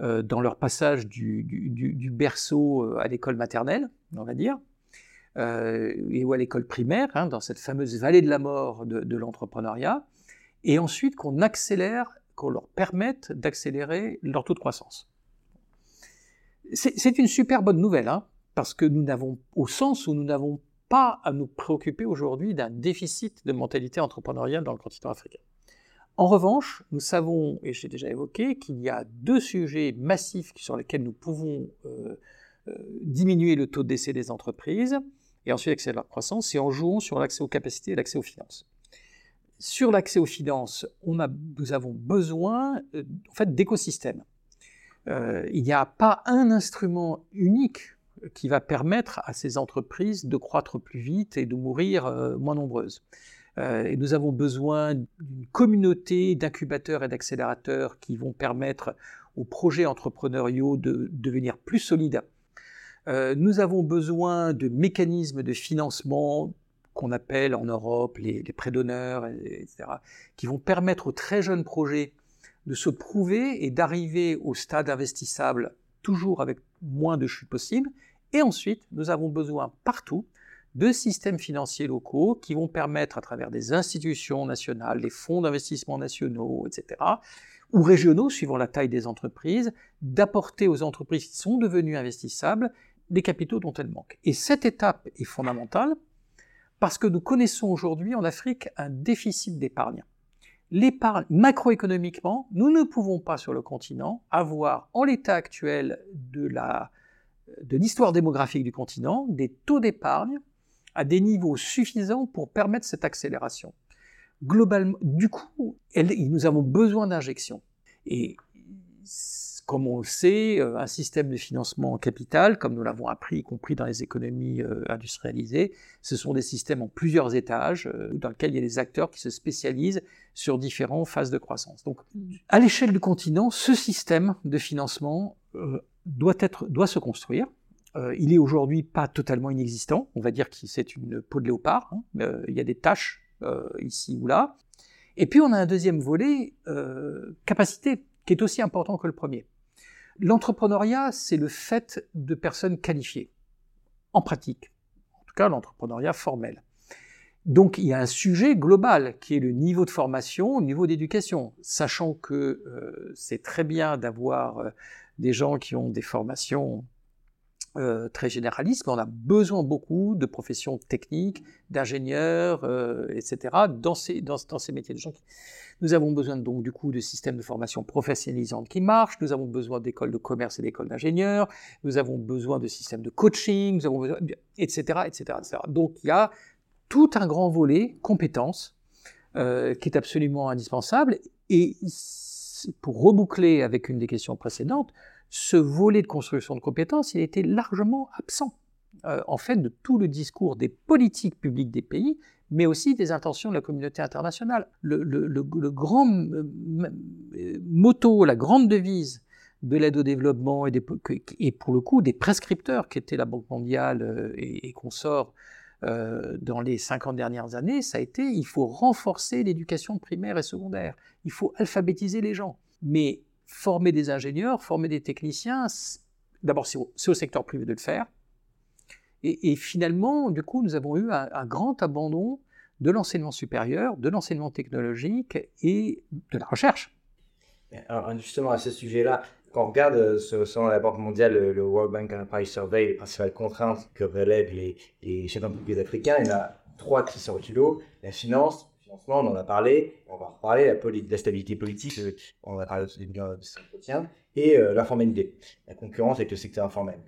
euh, dans leur passage du, berceau à l'école maternelle, on va dire, euh, et ou à l'école primaire, hein, dans cette fameuse vallée de la mort de, de l'entrepreneuriat, et ensuite qu'on accélère, qu'on leur permette d'accélérer leur taux de croissance. C'est une super bonne nouvelle, hein, parce que nous n'avons, au sens où nous n'avons pas à nous préoccuper aujourd'hui d'un déficit de mentalité entrepreneuriale dans le continent africain. En revanche, nous savons, et j'ai déjà évoqué, qu'il y a deux sujets massifs sur lesquels nous pouvons euh, euh, diminuer le taux de décès des entreprises et ensuite accélérer leur croissance, c'est en jouant sur l'accès aux capacités et l'accès aux finances. Sur l'accès aux finances, nous avons besoin euh, en fait, d'écosystèmes. Il n'y a pas un instrument unique qui va permettre à ces entreprises de croître plus vite et de mourir euh, moins nombreuses. Euh, et nous avons besoin d'une communauté d'incubateurs et d'accélérateurs qui vont permettre aux projets entrepreneuriaux de devenir plus solides euh, nous avons besoin de mécanismes de financement qu'on appelle en Europe les, les prêts d'honneur, etc., qui vont permettre aux très jeunes projets de se prouver et d'arriver au stade investissable toujours avec moins de chutes possibles. Et ensuite, nous avons besoin partout de systèmes financiers locaux qui vont permettre, à travers des institutions nationales, des fonds d'investissement nationaux, etc., ou régionaux, suivant la taille des entreprises, d'apporter aux entreprises qui sont devenues investissables des capitaux dont elles manquent. Et cette étape est fondamentale parce que nous connaissons aujourd'hui en Afrique un déficit d'épargne. L'épargne, macroéconomiquement, nous ne pouvons pas sur le continent avoir, en l'état actuel de la de l'histoire démographique du continent, des taux d'épargne à des niveaux suffisants pour permettre cette accélération. Globalement, du coup, nous avons besoin d'injections. Et comme on le sait, euh, un système de financement en capital, comme nous l'avons appris, y compris dans les économies euh, industrialisées, ce sont des systèmes en plusieurs étages, euh, dans lesquels il y a des acteurs qui se spécialisent sur différentes phases de croissance. Donc, à l'échelle du continent, ce système de financement doit, être, doit se construire. il est aujourd'hui pas totalement inexistant, on va dire que c'est une peau de léopard, hein. il y a des tâches ici ou là. Et puis on a un deuxième volet, capacité qui est aussi important que le premier. L'entrepreneuriat, c'est le fait de personnes qualifiées, en pratique, en tout cas l'entrepreneuriat formel. Donc il y a un sujet global qui est le niveau de formation, le niveau d'éducation, sachant que euh, c'est très bien d'avoir euh, des gens qui ont des formations euh, très généralistes, mais on a besoin beaucoup de professions techniques, d'ingénieurs, etc., dans ces, dans, ces métiers de gens nous avons besoin donc du coup de systèmes de formation professionnalisante qui marchent, nous avons besoin d'écoles de commerce et d'écoles d'ingénieurs, nous avons besoin de systèmes de coaching, nous avons besoin, etc., etc., etc. Donc il y a tout un grand volet compétences euh, qui est absolument indispensable. Et pour reboucler avec une des questions précédentes, ce volet de construction de compétences, il était largement absent, euh, en fait, de tout le discours des politiques publiques des pays mais aussi des intentions de la communauté internationale. Le, grand motto, la grande devise de l'aide au développement et, pour le coup des prescripteurs qui étaient la Banque mondiale euh, et, sort euh, dans les 50 dernières années, ça a été il faut renforcer l'éducation primaire et secondaire, il faut alphabétiser les gens. Mais former des ingénieurs, former des techniciens, d'abord c'est au secteur privé de le faire, et, finalement, du coup, nous avons eu un, grand abandon de l'enseignement supérieur, de l'enseignement technologique et de la recherche. Alors justement, à ce sujet-là, quand on regarde, euh, selon la Banque mondiale, le, World Bank Enterprise Survey, les principales contraintes que relèvent les, chefs d'entreprise africains, il y en a trois qui sortent du lot. La finance, financement, on en a parlé, on va reparler, la, la stabilité politique, on va parler de cet entretien, et euh, l'informalité, la concurrence avec le secteur informel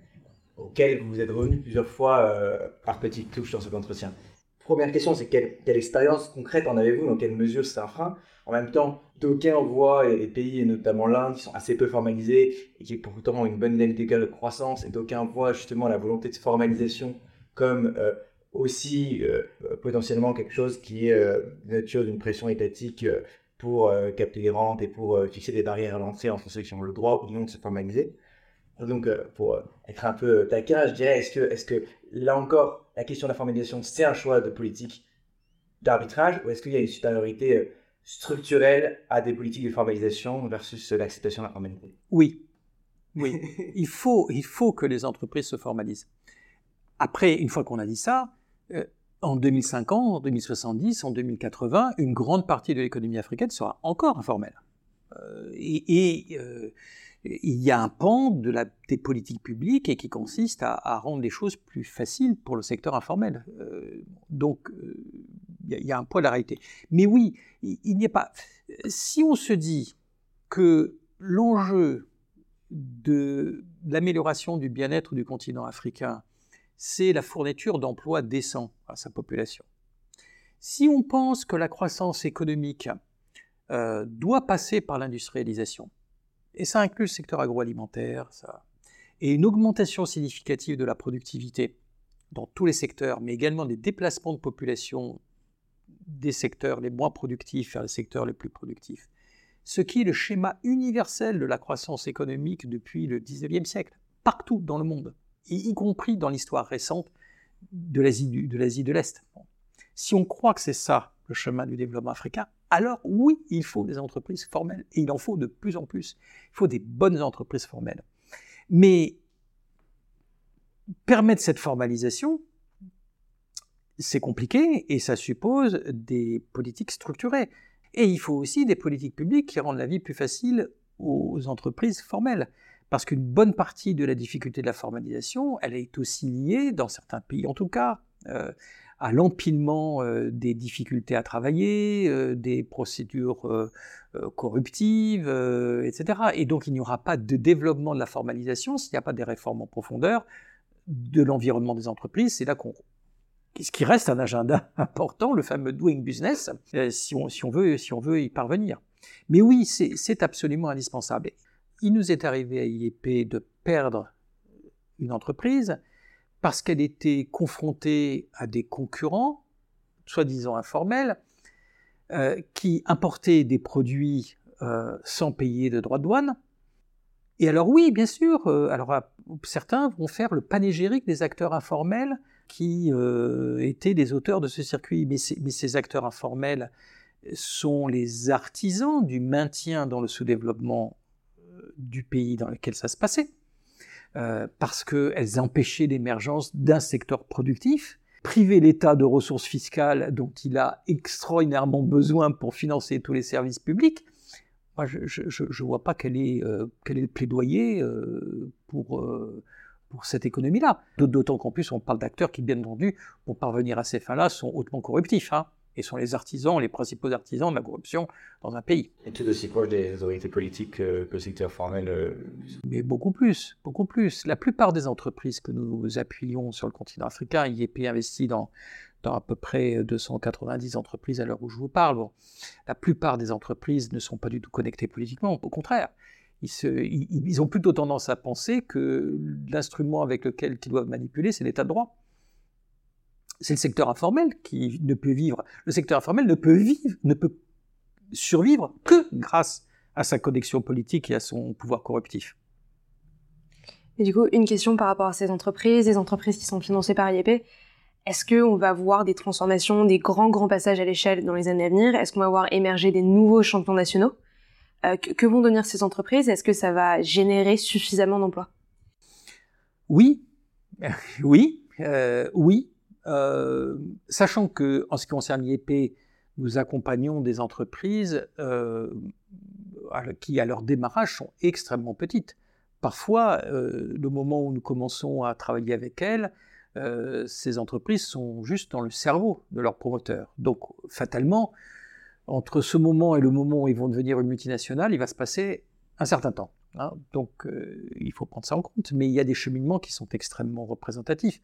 auquel vous êtes revenu plusieurs fois euh, par petites touches dans cet entretien. Première question, c'est quelle, expérience concrète en avez-vous Dans quelle mesure c'est un frein? En même temps, d'aucuns voient les pays, et notamment l'Inde, qui sont assez peu formalisés et qui pourtant ont une bonne dynamique de croissance, et d'aucuns voient justement la volonté de formalisation comme euh, aussi euh, potentiellement quelque chose qui est de nature d'une pression étatique pour capter les rentes et pour fixer des barrières à l'entrée en fonction qui ont le droit ou non de se formaliser. Donc, euh, pour euh, être un peu taquin, je dirais, est-ce que, est que là encore, la question de la formalisation, c'est un choix de politique d'arbitrage ou est-ce qu'il y a une supériorité euh, structurelle à des politiques de formalisation versus l'acceptation de la formalité? Oui. Oui. il, faut, il faut que les entreprises se formalisent. Après, une fois qu'on a dit ça, en 2050, en 2070, en 2080, une grande partie de l'économie africaine sera encore informelle. et, il y a un pan de la, des politiques publiques qui consiste à, rendre les choses plus faciles pour le secteur informel. Euh, donc, euh, il y, a un poids de la réalité. Mais oui, il, n'y a pas. Si on se dit que l'enjeu de l'amélioration du bien-être du continent africain, c'est la fourniture d'emplois décents à sa population. Si on pense que la croissance économique euh, doit passer par l'industrialisation, et ça inclut le secteur agroalimentaire. Et une augmentation significative de la productivité dans tous les secteurs, mais également des déplacements de population des secteurs les moins productifs vers les secteurs les plus productifs. Ce qui est le schéma universel de la croissance économique depuis le 19e siècle, partout dans le monde, y compris dans l'histoire récente de l'Asie de l'Est. Si on croit que c'est ça le chemin du développement africain, alors oui, il faut des entreprises formelles, et il en faut de plus en plus. Il faut des bonnes entreprises formelles. Mais permettre cette formalisation, c'est compliqué et ça suppose des politiques structurées. Et il faut aussi des politiques publiques qui rendent la vie plus facile aux entreprises formelles. Parce qu'une bonne partie de la difficulté de la formalisation, elle est aussi liée, dans certains pays en tout cas, euh, à l'empilement euh, des difficultés à travailler, euh, des procédures corruptives, etc. Et donc il n'y aura pas de développement de la formalisation s'il n'y a pas des réformes en profondeur de l'environnement des entreprises. C'est là qu'on ce qui reste un agenda important, le fameux doing business, si on, veut, si on veut y parvenir. Mais oui, c'est absolument indispensable. Il nous est arrivé à IEP de perdre une entreprise parce qu'elle était confrontée à des concurrents, soi-disant informels, euh, qui importaient des produits euh, sans payer de droits de douane. Et alors oui, bien sûr, euh, alors certains vont faire le panégyrique des acteurs informels qui étaient des auteurs de ce circuit, mais ces acteurs informels sont les artisans du maintien dans le sous-développement du pays dans lequel ça se passait. Euh, parce qu'elles empêchaient l'émergence d'un secteur productif, priver l'État de ressources fiscales dont il a extraordinairement besoin pour financer tous les services publics. Moi, je ne vois pas quel est, euh, est le plaidoyer euh, pour, pour cette économie-là. D'autant qu'en plus, on parle d'acteurs qui, bien entendu, pour parvenir à ces fins-là, sont hautement corruptifs. Hein et sont les artisans, les principaux artisans de la corruption dans un pays. Et tout aussi proche des autorités politiques que le secteur formel euh, Mais beaucoup plus, beaucoup plus. La plupart des entreprises que nous appuyons sur le continent africain, IEP investit dans, dans à peu près 290 entreprises à l'heure où je vous parle. la plupart des entreprises ne sont pas du tout connectées politiquement, au contraire. Ils, se, ils ont plutôt tendance à penser que l'instrument avec lequel ils doivent manipuler, c'est l'état de droit c'est le secteur informel qui ne peut vivre. Le secteur informel ne peut vivre, ne peut survivre que grâce à sa connexion politique et à son pouvoir corruptif. Et du coup, une question par rapport à ces entreprises, les entreprises qui sont financées par IEP. Est-ce qu'on va voir des transformations, des grands, grands passages à l'échelle dans les années à venir? Est-ce qu'on va voir émerger des nouveaux champions nationaux? Euh, que, vont devenir ces entreprises? Est-ce que ça va générer suffisamment d'emplois? Oui, oui, euh, oui. Euh, sachant que, en ce qui concerne l'IEP, nous accompagnons des entreprises euh, qui, à leur démarrage, sont extrêmement petites. Parfois, euh, le moment où nous commençons à travailler avec elles, ces entreprises sont juste dans le cerveau de leurs promoteurs. Donc, fatalement, entre ce moment et le moment où ils vont devenir une multinationale, il va se passer un certain temps. Hein. Donc, il faut prendre ça en compte. Mais il y a des cheminements qui sont extrêmement représentatifs.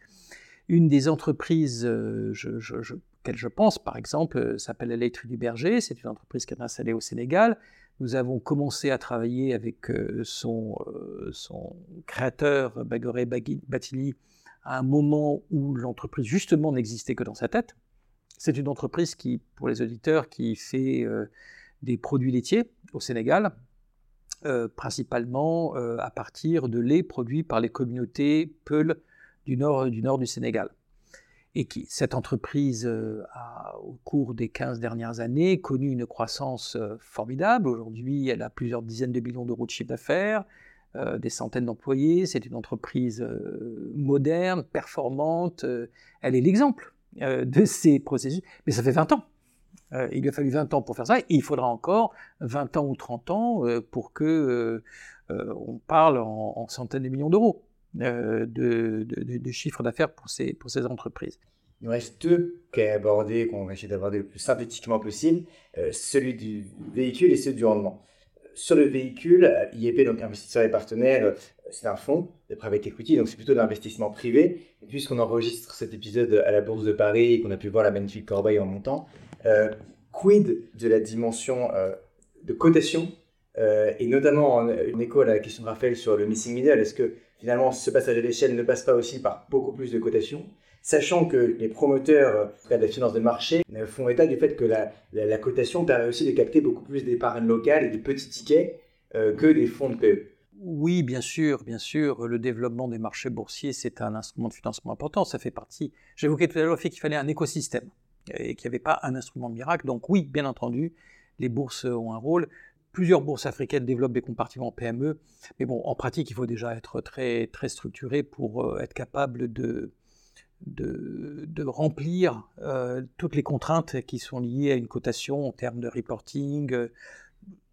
Une des entreprises euh, je, auxquelles je pense, par exemple, euh, s'appelle laiterie du Berger. C'est une entreprise qui est installée au Sénégal. Nous avons commencé à travailler avec euh, son, son créateur, Bagoré Batili, à un moment où l'entreprise justement n'existait que dans sa tête. C'est une entreprise qui, pour les auditeurs, qui fait des produits laitiers au Sénégal, principalement à partir de lait produits par les communautés Peul du nord, du nord du Sénégal. Et qui, cette entreprise euh, a, au cours des 15 dernières années, connu une croissance euh, formidable. Aujourd'hui, elle a plusieurs dizaines de millions d'euros de chiffre d'affaires, euh, des centaines d'employés. C'est une entreprise moderne, performante. elle est l'exemple de ces processus. Mais ça fait 20 ans. il lui a fallu 20 ans pour faire ça, il faudra encore 20 ans ou 30 ans pour que on parle en centaines de millions d'euros. Euh, de, de, chiffre d'affaires pour ces, pour ces entreprises. Il nous reste deux cas à aborder, qu'on va essayer d'aborder le plus synthétiquement possible, euh, celui du véhicule et celui du rendement. Sur le véhicule, IEP, donc investisseur et partenaire, euh, c'est un fonds de private equity, donc c'est plutôt de l'investissement privé. Puisqu'on enregistre cet épisode à la Bourse de Paris et qu'on a pu voir la magnifique corbeille en montant, quid de la dimension de cotation et notamment en écho à la question de Raphaël sur le missing middle, est-ce que finalement, ce passage à l'échelle ne passe pas aussi par beaucoup plus de cotations, sachant que les promoteurs de la finance de marché font état du fait que la, cotation permet aussi de capter beaucoup plus d'épargne locale et de petits tickets euh, que des fonds de PE. Oui, bien sûr, bien sûr. Le développement des marchés boursiers, c'est un instrument de financement important. Ça fait partie. J'évoquais tout à l'heure le fait qu'il fallait un écosystème et qu'il n'y avait pas un instrument miracle. Donc oui, bien entendu, les bourses ont un rôle. Plusieurs bourses africaines développent des compartiments PME, mais bon, en pratique, il faut déjà être très, très structuré pour euh, être capable de, de, remplir euh, toutes les contraintes qui sont liées à une cotation en termes de reporting.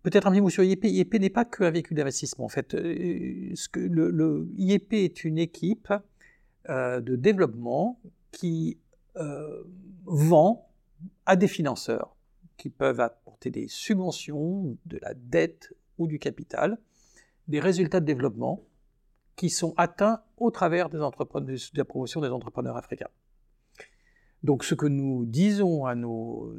Peut-être un petit mot sur IEP. IEP n'est pas qu'un véhicule d'investissement. En fait, euh, le, IEP est une équipe de développement qui vend à des financeurs qui peuvent apporter des subventions, de la dette ou du capital, des résultats de développement qui sont atteints au travers des de la promotion des entrepreneurs africains. Donc ce que nous disons à nos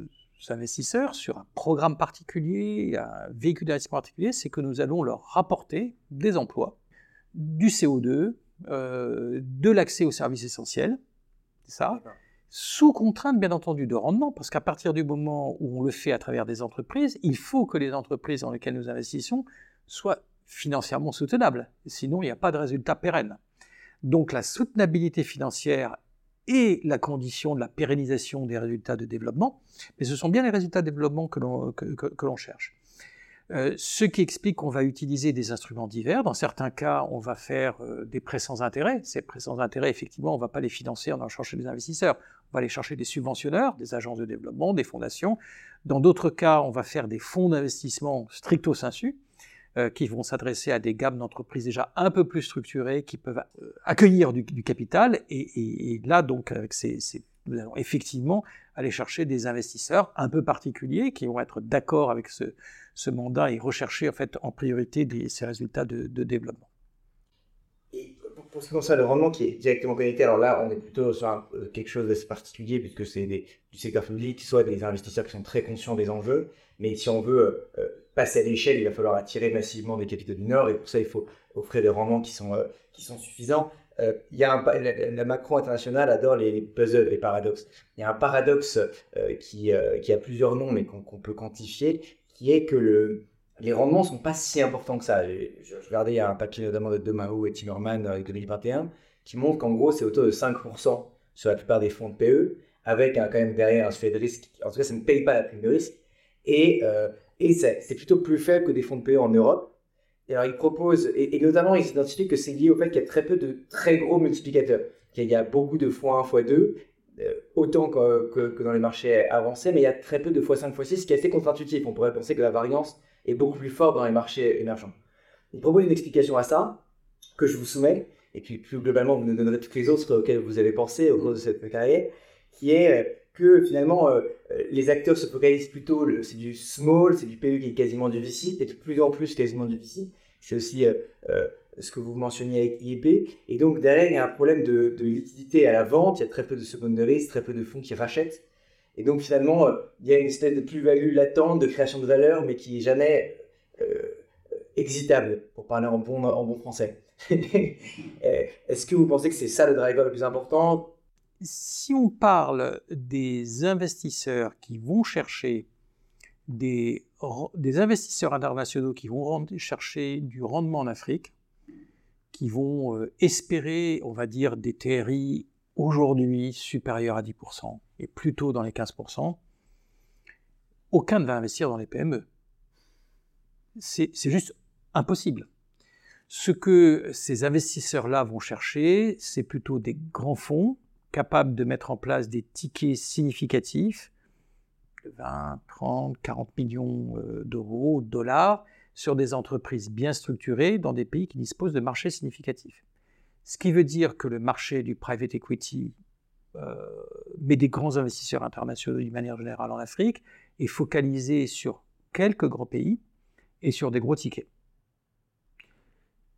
investisseurs sur un programme particulier, un véhicule d'investissement particulier, c'est que nous allons leur rapporter des emplois, du CO2, euh, de l'accès aux services essentiels, ça, sous contrainte bien entendu de rendement, parce qu'à partir du moment où on le fait à travers des entreprises, il faut que les entreprises dans lesquelles nous investissons soient financièrement soutenables, sinon il n'y a pas de résultat pérenne. Donc la soutenabilité financière est la condition de la pérennisation des résultats de développement, mais ce sont bien les résultats de développement que l'on cherche. Euh, ce qui explique qu'on va utiliser des instruments divers. Dans certains cas, on va faire euh, des prêts sans intérêt. Ces prêts sans intérêt, effectivement, on ne va pas les financer en allant chercher des investisseurs. On va aller chercher des subventionneurs, des agences de développement, des fondations. Dans d'autres cas, on va faire des fonds d'investissement stricto sensu, euh, qui vont s'adresser à des gammes d'entreprises déjà un peu plus structurées, qui peuvent accueillir du, capital. Et, là, donc, nous allons effectivement aller chercher des investisseurs un peu particuliers qui vont être d'accord avec ce, ce mandat et rechercher en fait en priorité ces résultats de, développement. Pour ce qui concerne le rendement qui est directement connecté, alors là on est plutôt sur euh, quelque chose d'assez particulier puisque c'est du secteur public, soit des investisseurs qui sont très conscients des enjeux, mais si on veut euh, passer à l'échelle, il va falloir attirer massivement des capitaux du Nord et pour ça il faut offrir des rendements qui sont, euh, qui sont suffisants. Il y a un, la, macro internationale adore les, puzzles, les paradoxes. Il y a un paradoxe qui, qui, a plusieurs noms, mais qu'on peut quantifier, qui est que le, les rendements ne sont pas si importants que ça. Je, regardais, il y a un papier notamment de Demao et Timmerman avec 2021 qui montre qu'en gros, c'est autour de 5% sur la plupart des fonds de PE, avec quand même derrière un fait de risque. En tout cas, ça ne paye pas la prime de risque. Et, euh, et c'est plutôt plus faible que des fonds de PE en Europe. Et alors, ils proposent, et, notamment, ils identifient que c'est lié au fait qu'il y a très peu de très gros multiplicateurs. Qu'il y a beaucoup de x1, x2, euh, autant que, dans les marchés avancés, mais il y a très peu de x5, x6, ce qui est assez contre-intuitif. On pourrait penser que la variance est beaucoup plus forte dans les marchés émergents. Il propose une explication à ça, que je vous soumets, et puis plus globalement, vous nous donnerez toutes les autres auxquelles vous avez pensé au cours de cette carrière, qui est euh, que finalement, euh, les acteurs se focalisent plutôt, c'est du small, c'est du PE qui est quasiment du VC, de plus en plus quasiment du VC. C'est aussi ce que vous mentionniez avec IEP. Et donc, derrière, il y a un problème de, liquidité à la vente. Il y a très peu de secondaries, très peu de fonds qui rachètent. Et donc, finalement, euh, il y a une espèce de plus-value latente de création de valeur, mais qui est jamais euh, exitable, pour parler en bon, français. Euh, est-ce que vous pensez que c'est ça le driver le plus important? Si on parle des investisseurs qui vont chercher des, investisseurs internationaux qui vont chercher du rendement en Afrique, qui vont euh, espérer, on va dire, des TRI aujourd'hui supérieurs à 10% et plutôt dans les 15%, aucun ne va investir dans les PME. C'est juste impossible. Ce que ces investisseurs-là vont chercher, c'est plutôt des grands fonds capables de mettre en place des tickets significatifs, de 20, 30, 40 millions euh, d'euros, de dollars, sur des entreprises bien structurées dans des pays qui disposent de marchés significatifs. Ce qui veut dire que le marché du private equity euh, met des grands investisseurs internationaux d'une manière générale en Afrique est focalisé sur quelques grands pays et sur des gros tickets.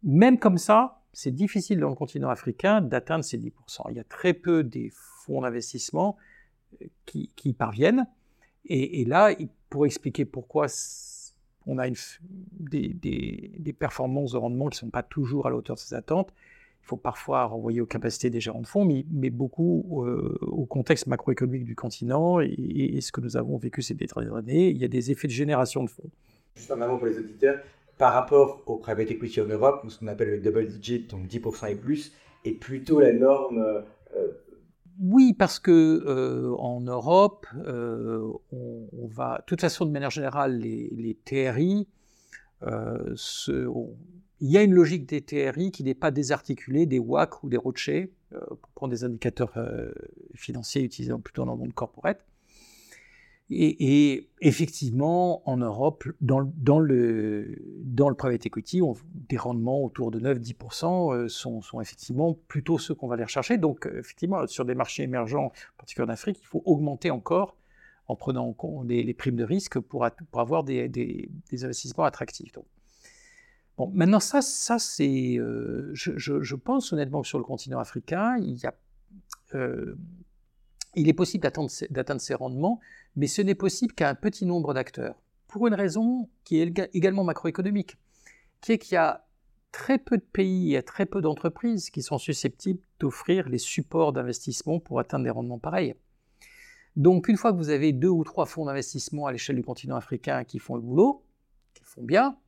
Même comme ça, c'est difficile dans le continent africain d'atteindre ces 10%. Il y a très peu des fonds d'investissement euh, qui, y parviennent. Et, là, pour expliquer pourquoi on a des, performances de rendement qui ne sont pas toujours à la hauteur de ses attentes. Il faut parfois renvoyer aux capacités des gérants de fonds, mais, beaucoup euh, au contexte macroéconomique du continent et, ce que nous avons vécu ces dernières années. Il y a des effets de génération de fonds. Juste un avant pour les auditeurs, par rapport au private equity en Europe, ce qu'on appelle le double digit, donc 10% et plus, est plutôt la norme euh, oui, parce que euh, en Europe, euh, on, va, de toute façon, de manière générale, les, TRI, il y a une logique des TRI qui n'est pas désarticulée des WAC ou des Rocher, pour prendre des indicateurs financiers utilisés plutôt dans le monde corporate. Et, effectivement, en Europe, dans, le, dans le private equity, des rendements autour de 9-10% euh, sont, sont, effectivement plutôt ceux qu'on va aller rechercher. Donc, euh, effectivement, sur des marchés émergents, en particulier en Afrique, il faut augmenter encore en prenant en compte les, primes de risque pour, avoir des, des, investissements attractifs. Bon, maintenant, ça, ça c'est. Euh, je, je, pense honnêtement que sur le continent africain, il y a il est possible d'atteindre ces rendements, mais ce n'est possible qu'à un petit nombre d'acteurs, pour une raison qui est également macroéconomique, qui est qu'il y a très peu de pays et très peu d'entreprises qui sont susceptibles d'offrir les supports d'investissement pour atteindre des rendements pareils. Donc une fois que vous avez deux ou trois fonds d'investissement à l'échelle du continent africain qui font le boulot, qui font bien,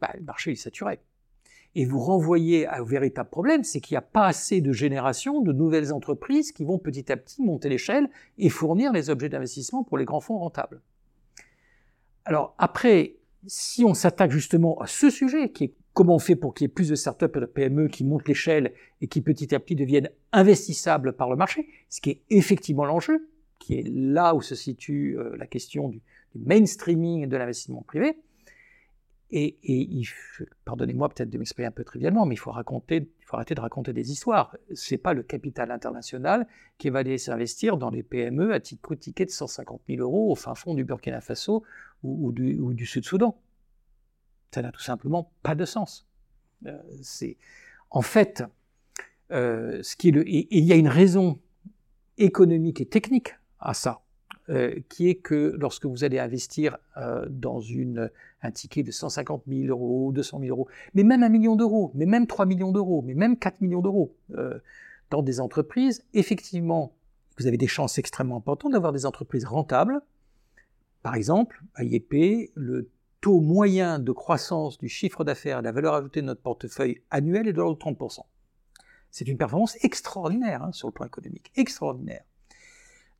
bah, le marché est saturé. Et vous renvoyez à un véritable problème, c'est qu'il n'y a pas assez de générations de nouvelles entreprises qui vont petit à petit monter l'échelle et fournir les objets d'investissement pour les grands fonds rentables. Alors après, si on s'attaque justement à ce sujet, qui est comment on fait pour qu'il y ait plus de startups et de PME qui montent l'échelle et qui petit à petit deviennent investissables par le marché, ce qui est effectivement l'enjeu, qui est là où se situe euh, la question du, mainstreaming de l'investissement privé. Et, pardonnez-moi peut-être de m'exprimer un peu trivialement, mais il faut, raconter, il faut arrêter de raconter des histoires. Ce n'est pas le capital international qui va aller s'investir dans les PME à titre ticket de 150 000 euros au fin fond du Burkina Faso ou, du, ou du Sud-Soudan. Ça n'a tout simplement pas de sens. Euh, en fait euh, il y a une raison économique et technique à ça, euh, qui est que lorsque vous allez investir euh, dans un ticket de 150 000 euros, 200 000 euros, mais même un million d'euros, mais même 3 millions d'euros, mais même 4 millions d'euros euh, dans des entreprises, effectivement, vous avez des chances extrêmement importantes d'avoir des entreprises rentables. Par exemple, à IEP, le taux moyen de croissance du chiffre d'affaires et de la valeur ajoutée de notre portefeuille annuel est de l'ordre de 30%. C'est une performance extraordinaire hein, sur le plan économique, extraordinaire.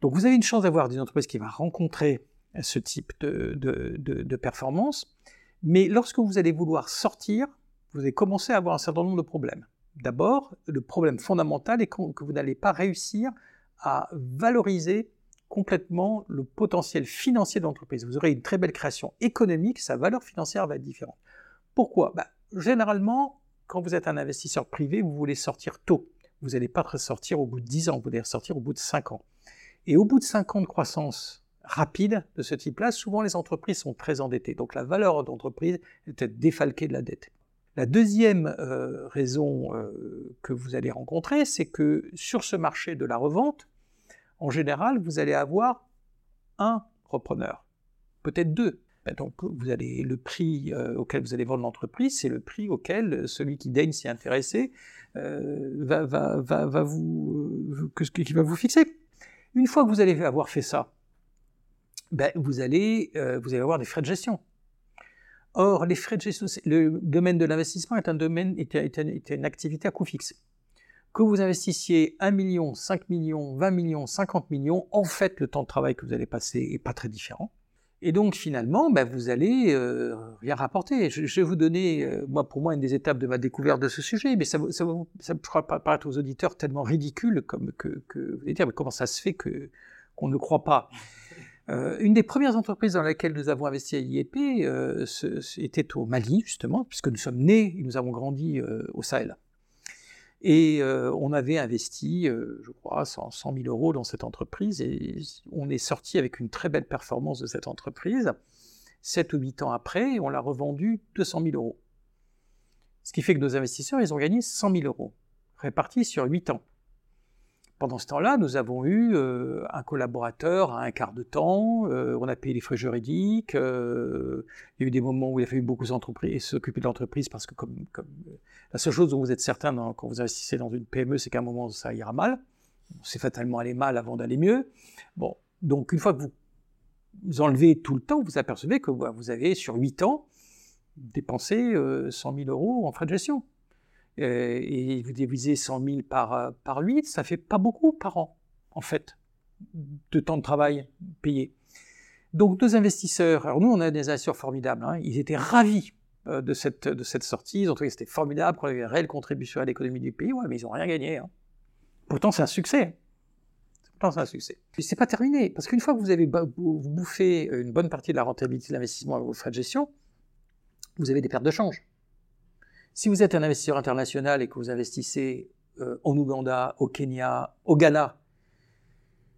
Donc vous avez une chance d'avoir une entreprise qui va rencontrer ce type de, performance, mais lorsque vous allez vouloir sortir, vous allez commencer à avoir un certain nombre de problèmes. D'abord, le problème fondamental est que vous n'allez pas réussir à valoriser complètement le potentiel financier de l'entreprise. Vous aurez une très belle création économique, sa valeur financière va être différente. Pourquoi? Bah, Généralement, quand vous êtes un investisseur privé, vous voulez sortir tôt. Vous n'allez pas sortir au bout de 10 ans, vous voulez sortir au bout de 5 ans. Et au bout de 5 ans de croissance rapide de ce type-là, souvent les entreprises sont très endettées. Donc la valeur d'entreprise est défalquée de la dette. La deuxième euh, raison euh, que vous allez rencontrer, c'est que sur ce marché de la revente, en général, vous allez avoir un repreneur, peut-être deux. Ben donc vous allez le prix euh, auquel vous allez vendre l'entreprise, c'est le prix auquel celui qui daigne s'y intéresser va, vous, qui va vous fixer. Une fois que vous allez avoir fait ça, ben, vous, allez, euh, vous allez avoir des frais de gestion. Or, les frais de gestion, le domaine de l'investissement est un domaine, est, une activité à coût fixe. Que vous investissiez 1 million, 5 millions, 20 millions, 50 millions, en fait, le temps de travail que vous allez passer n'est pas très différent. Et donc finalement, ben, vous allez euh, rien rapporter. Je, vais vous donner, euh, moi pour moi, une des étapes de ma découverte de ce sujet, mais ça, ça, ça paraître aux auditeurs tellement ridicule comme que, que vous allez dire, mais comment ça se fait que qu'on ne croit pas? Euh, Une des premières entreprises dans laquelle nous avons investi à IEP euh, était au Mali justement, puisque nous sommes nés et nous avons grandi euh, au Sahel. Et euh, on avait investi, euh, je crois, 100, 000 euros dans cette entreprise et on est sorti avec une très belle performance de cette entreprise. 7 ou 8 ans après, on l'a revendu 200 000 euros. Ce qui fait que nos investisseurs, ils ont gagné 100 000 euros, répartis sur 8 ans. Pendant ce temps-là, nous avons eu euh, un collaborateur à un quart de temps, euh, on a payé les frais juridiques, euh, il y a eu des moments où il a fallu beaucoup s'occuper de l'entreprise parce que la seule chose dont vous êtes certain quand vous investissez dans une PME, c'est qu'à un moment ça ira mal. C'est fatalement aller mal avant d'aller mieux. Bon, donc une fois que vous enlevez tout le temps, vous apercevez que bah, vous avez sur 8 ans dépensé 100 000 euros en frais de gestion. Euh, et vous divisez 100 000 par, euh, par 8, ça fait pas beaucoup par an, en fait, de temps de travail payé. Donc nos investisseurs, alors nous on a des investisseurs formidables, hein, ils étaient ravis euh, de, cette, de cette sortie, ils ont trouvé que c'était formidable, qu'on avait une réelle contribution à l'économie du pays, ouais, mais ils n'ont rien gagné. Hein. Pourtant c'est un succès. Pourtant c'est un succès. Et c'est pas terminé, parce qu'une fois que vous avez bouffé une bonne partie de la rentabilité de l'investissement avec vos frais de gestion, vous avez des pertes de change. Si vous êtes un investisseur international et que vous investissez euh, en Ouganda, au Kenya, au Ghana,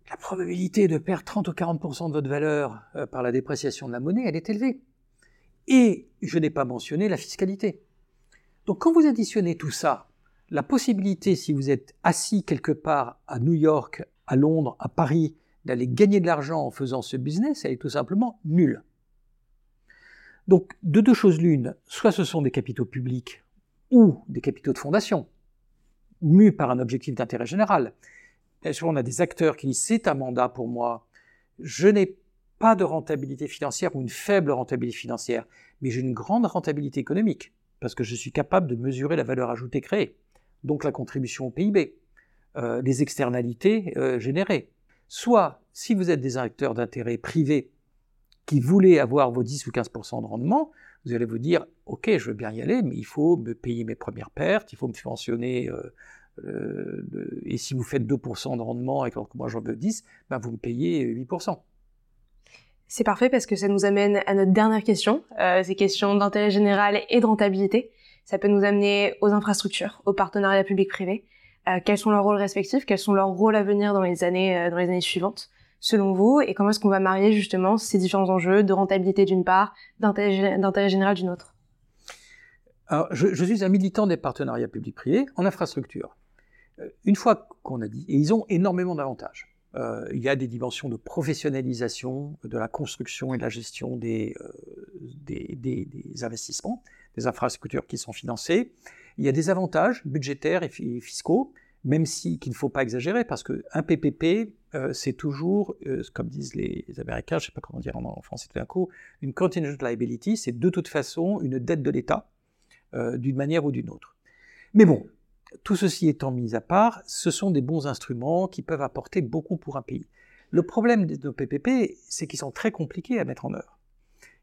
la probabilité de perdre 30 ou 40% de votre valeur euh, par la dépréciation de la monnaie, elle est élevée. Et je n'ai pas mentionné la fiscalité. Donc quand vous additionnez tout ça, la possibilité, si vous êtes assis quelque part à New York, à Londres, à Paris, d'aller gagner de l'argent en faisant ce business, elle est tout simplement nulle. Donc, de deux choses l'une, soit ce sont des capitaux publics ou des capitaux de fondation, mus par un objectif d'intérêt général. Bien sûr, on a des acteurs qui disent c'est un mandat pour moi, je n'ai pas de rentabilité financière ou une faible rentabilité financière, mais j'ai une grande rentabilité économique, parce que je suis capable de mesurer la valeur ajoutée créée, donc la contribution au PIB, euh, les externalités euh, générées. Soit, si vous êtes des acteurs d'intérêt privés qui voulez avoir vos 10 ou 15% de rendement, vous allez vous dire, OK, je veux bien y aller, mais il faut me payer mes premières pertes, il faut me subventionner, euh, et si vous faites 2% de rendement et que moi j'en veux 10, ben vous me payez 8%. C'est parfait parce que ça nous amène à notre dernière question, euh, ces questions d'intérêt général et de rentabilité. Ça peut nous amener aux infrastructures, aux partenariats publics-privés. Euh, quels sont leurs rôles respectifs? Quels sont leurs rôles à venir dans les années, dans les années suivantes, selon vous Et comment est-ce qu'on va marier justement ces différents enjeux de rentabilité d'une part, d'intérêt général d'une autre? Alors, je, suis un militant des partenariats publics-privés en infrastructure. Euh, une fois qu'on a dit, et ils ont énormément d'avantages. Euh, il y a des dimensions de professionnalisation de la construction et de la gestion des, euh, investissements, des infrastructures qui sont financées. Il y a des avantages budgétaires et fiscaux, même si qu'il ne faut pas exagérer, parce qu'un PPP, euh, c'est toujours, euh, comme disent les, Américains, je ne sais pas comment dire en, français tout d'un coup, une contingent liability, c'est de toute façon une dette de l'État, euh, d'une manière ou d'une autre. Mais bon, tout ceci étant mis à part, ce sont des bons instruments qui peuvent apporter beaucoup pour un pays. Le problème de nos PPP, c'est qu'ils sont très compliqués à mettre en œuvre.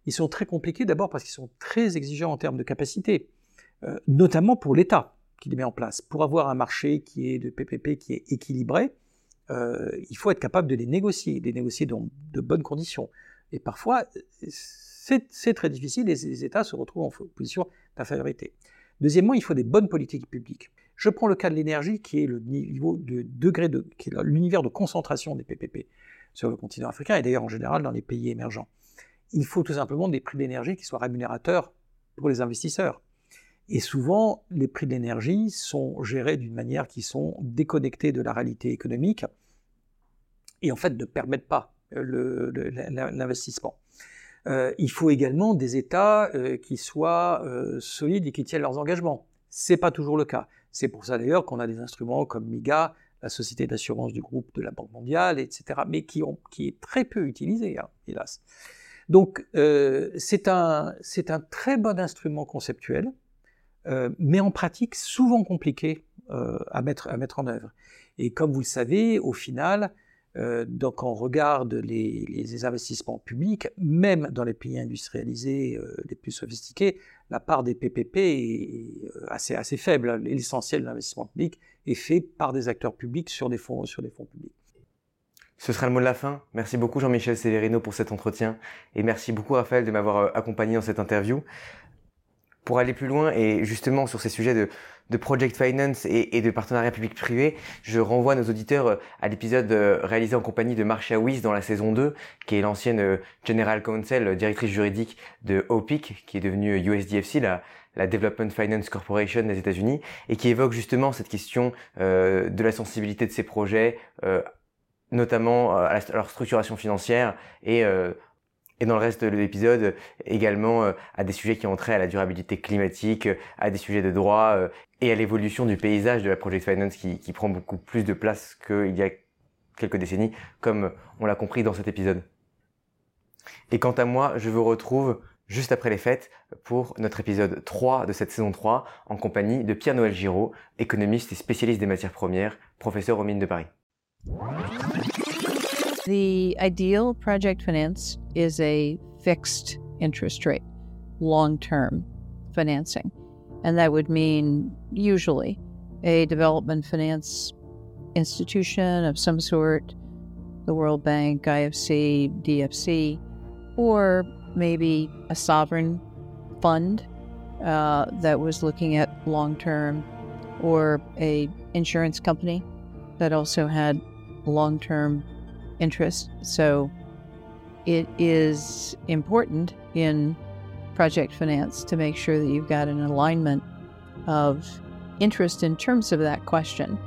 Ils sont très compliqués d'abord parce qu'ils sont très exigeants en termes de capacité, notamment pour l'État qui les met en place. Pour avoir un marché qui est de PPP qui est équilibré, euh, il faut être capable de les négocier, de les négocier dans de bonnes conditions. Et parfois, c'est très difficile et les États se retrouvent en position d'infériorité. Deuxièmement, il faut des bonnes politiques publiques. Je prends le cas de l'énergie, qui est le niveau de degré de, qui est l'univers de concentration des PPP sur le continent africain et d'ailleurs en général dans les pays émergents. Il faut tout simplement des prix d'énergie qui soient rémunérateurs pour les investisseurs. Et souvent, les prix de l'énergie sont gérés d'une manière qui sont déconnectés de la réalité économique et en fait ne permettent pas euh, l'investissement. Euh, il faut également des États euh, qui soient solides et qui tiennent leurs engagements. C'est pas toujours le cas. C'est pour ça d'ailleurs qu'on a des instruments comme MIGA, la société d'assurance du groupe de la Banque mondiale, etc., mais qui, est très peu utilisé, hein, hélas. Donc c'est un, un, très bon instrument conceptuel, euh, mais en pratique souvent compliqué euh, à, mettre, à mettre en œuvre. Et comme vous le savez, au final, euh, donc on regarde les, investissements publics, même dans les pays industrialisés euh, les plus sophistiqués, la part des PPP est assez, assez faible. L'essentiel de l'investissement public est fait par des acteurs publics sur des fonds, sur des fonds publics. Ce sera le mot de la fin. Merci beaucoup Jean-Michel Severino pour cet entretien et merci beaucoup Raphaël de m'avoir accompagné dans cette interview pour aller plus loin et justement sur ces sujets de, de project finance et, et de partenariat public-privé, je renvoie nos auditeurs euh, à l'épisode euh, réalisé en compagnie de Marcia Weiss dans la saison 2, qui est l'ancienne euh, General Counsel, directrice juridique de OPIC, qui est devenue USDFC, la, la Development Finance Corporation des États-Unis, et qui évoque justement cette question euh, de la sensibilité de ces projets, euh, notamment à, leur structuration financière et euh, et dans le reste de l'épisode également euh, à des sujets qui ont trait à la durabilité climatique, à des sujets de droit euh, et à l'évolution du paysage de la project finance qui prend beaucoup plus de place qu'il y a quelques décennies, comme on l'a compris dans cet épisode. Et quant à moi, je vous retrouve juste après les fêtes pour notre épisode 3 de cette saison 3 en compagnie de Pierre-Noël Giraud, économiste et spécialiste des matières premières, professeur aux mines de Paris. The ideal project finance is a fixed interest rate, long term financing. And that would mean usually a development finance institution of some sort, the World Bank, IFC, DFC, or maybe a sovereign fund uh, that was looking at long term, or a insurance company that also had long term interest. So it is important in project finance to make sure that you've got an alignment of interest in terms of that question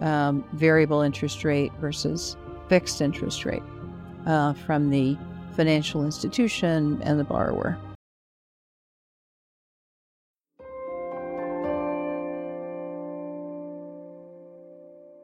um, variable interest rate versus fixed interest rate uh, from the financial institution and the borrower.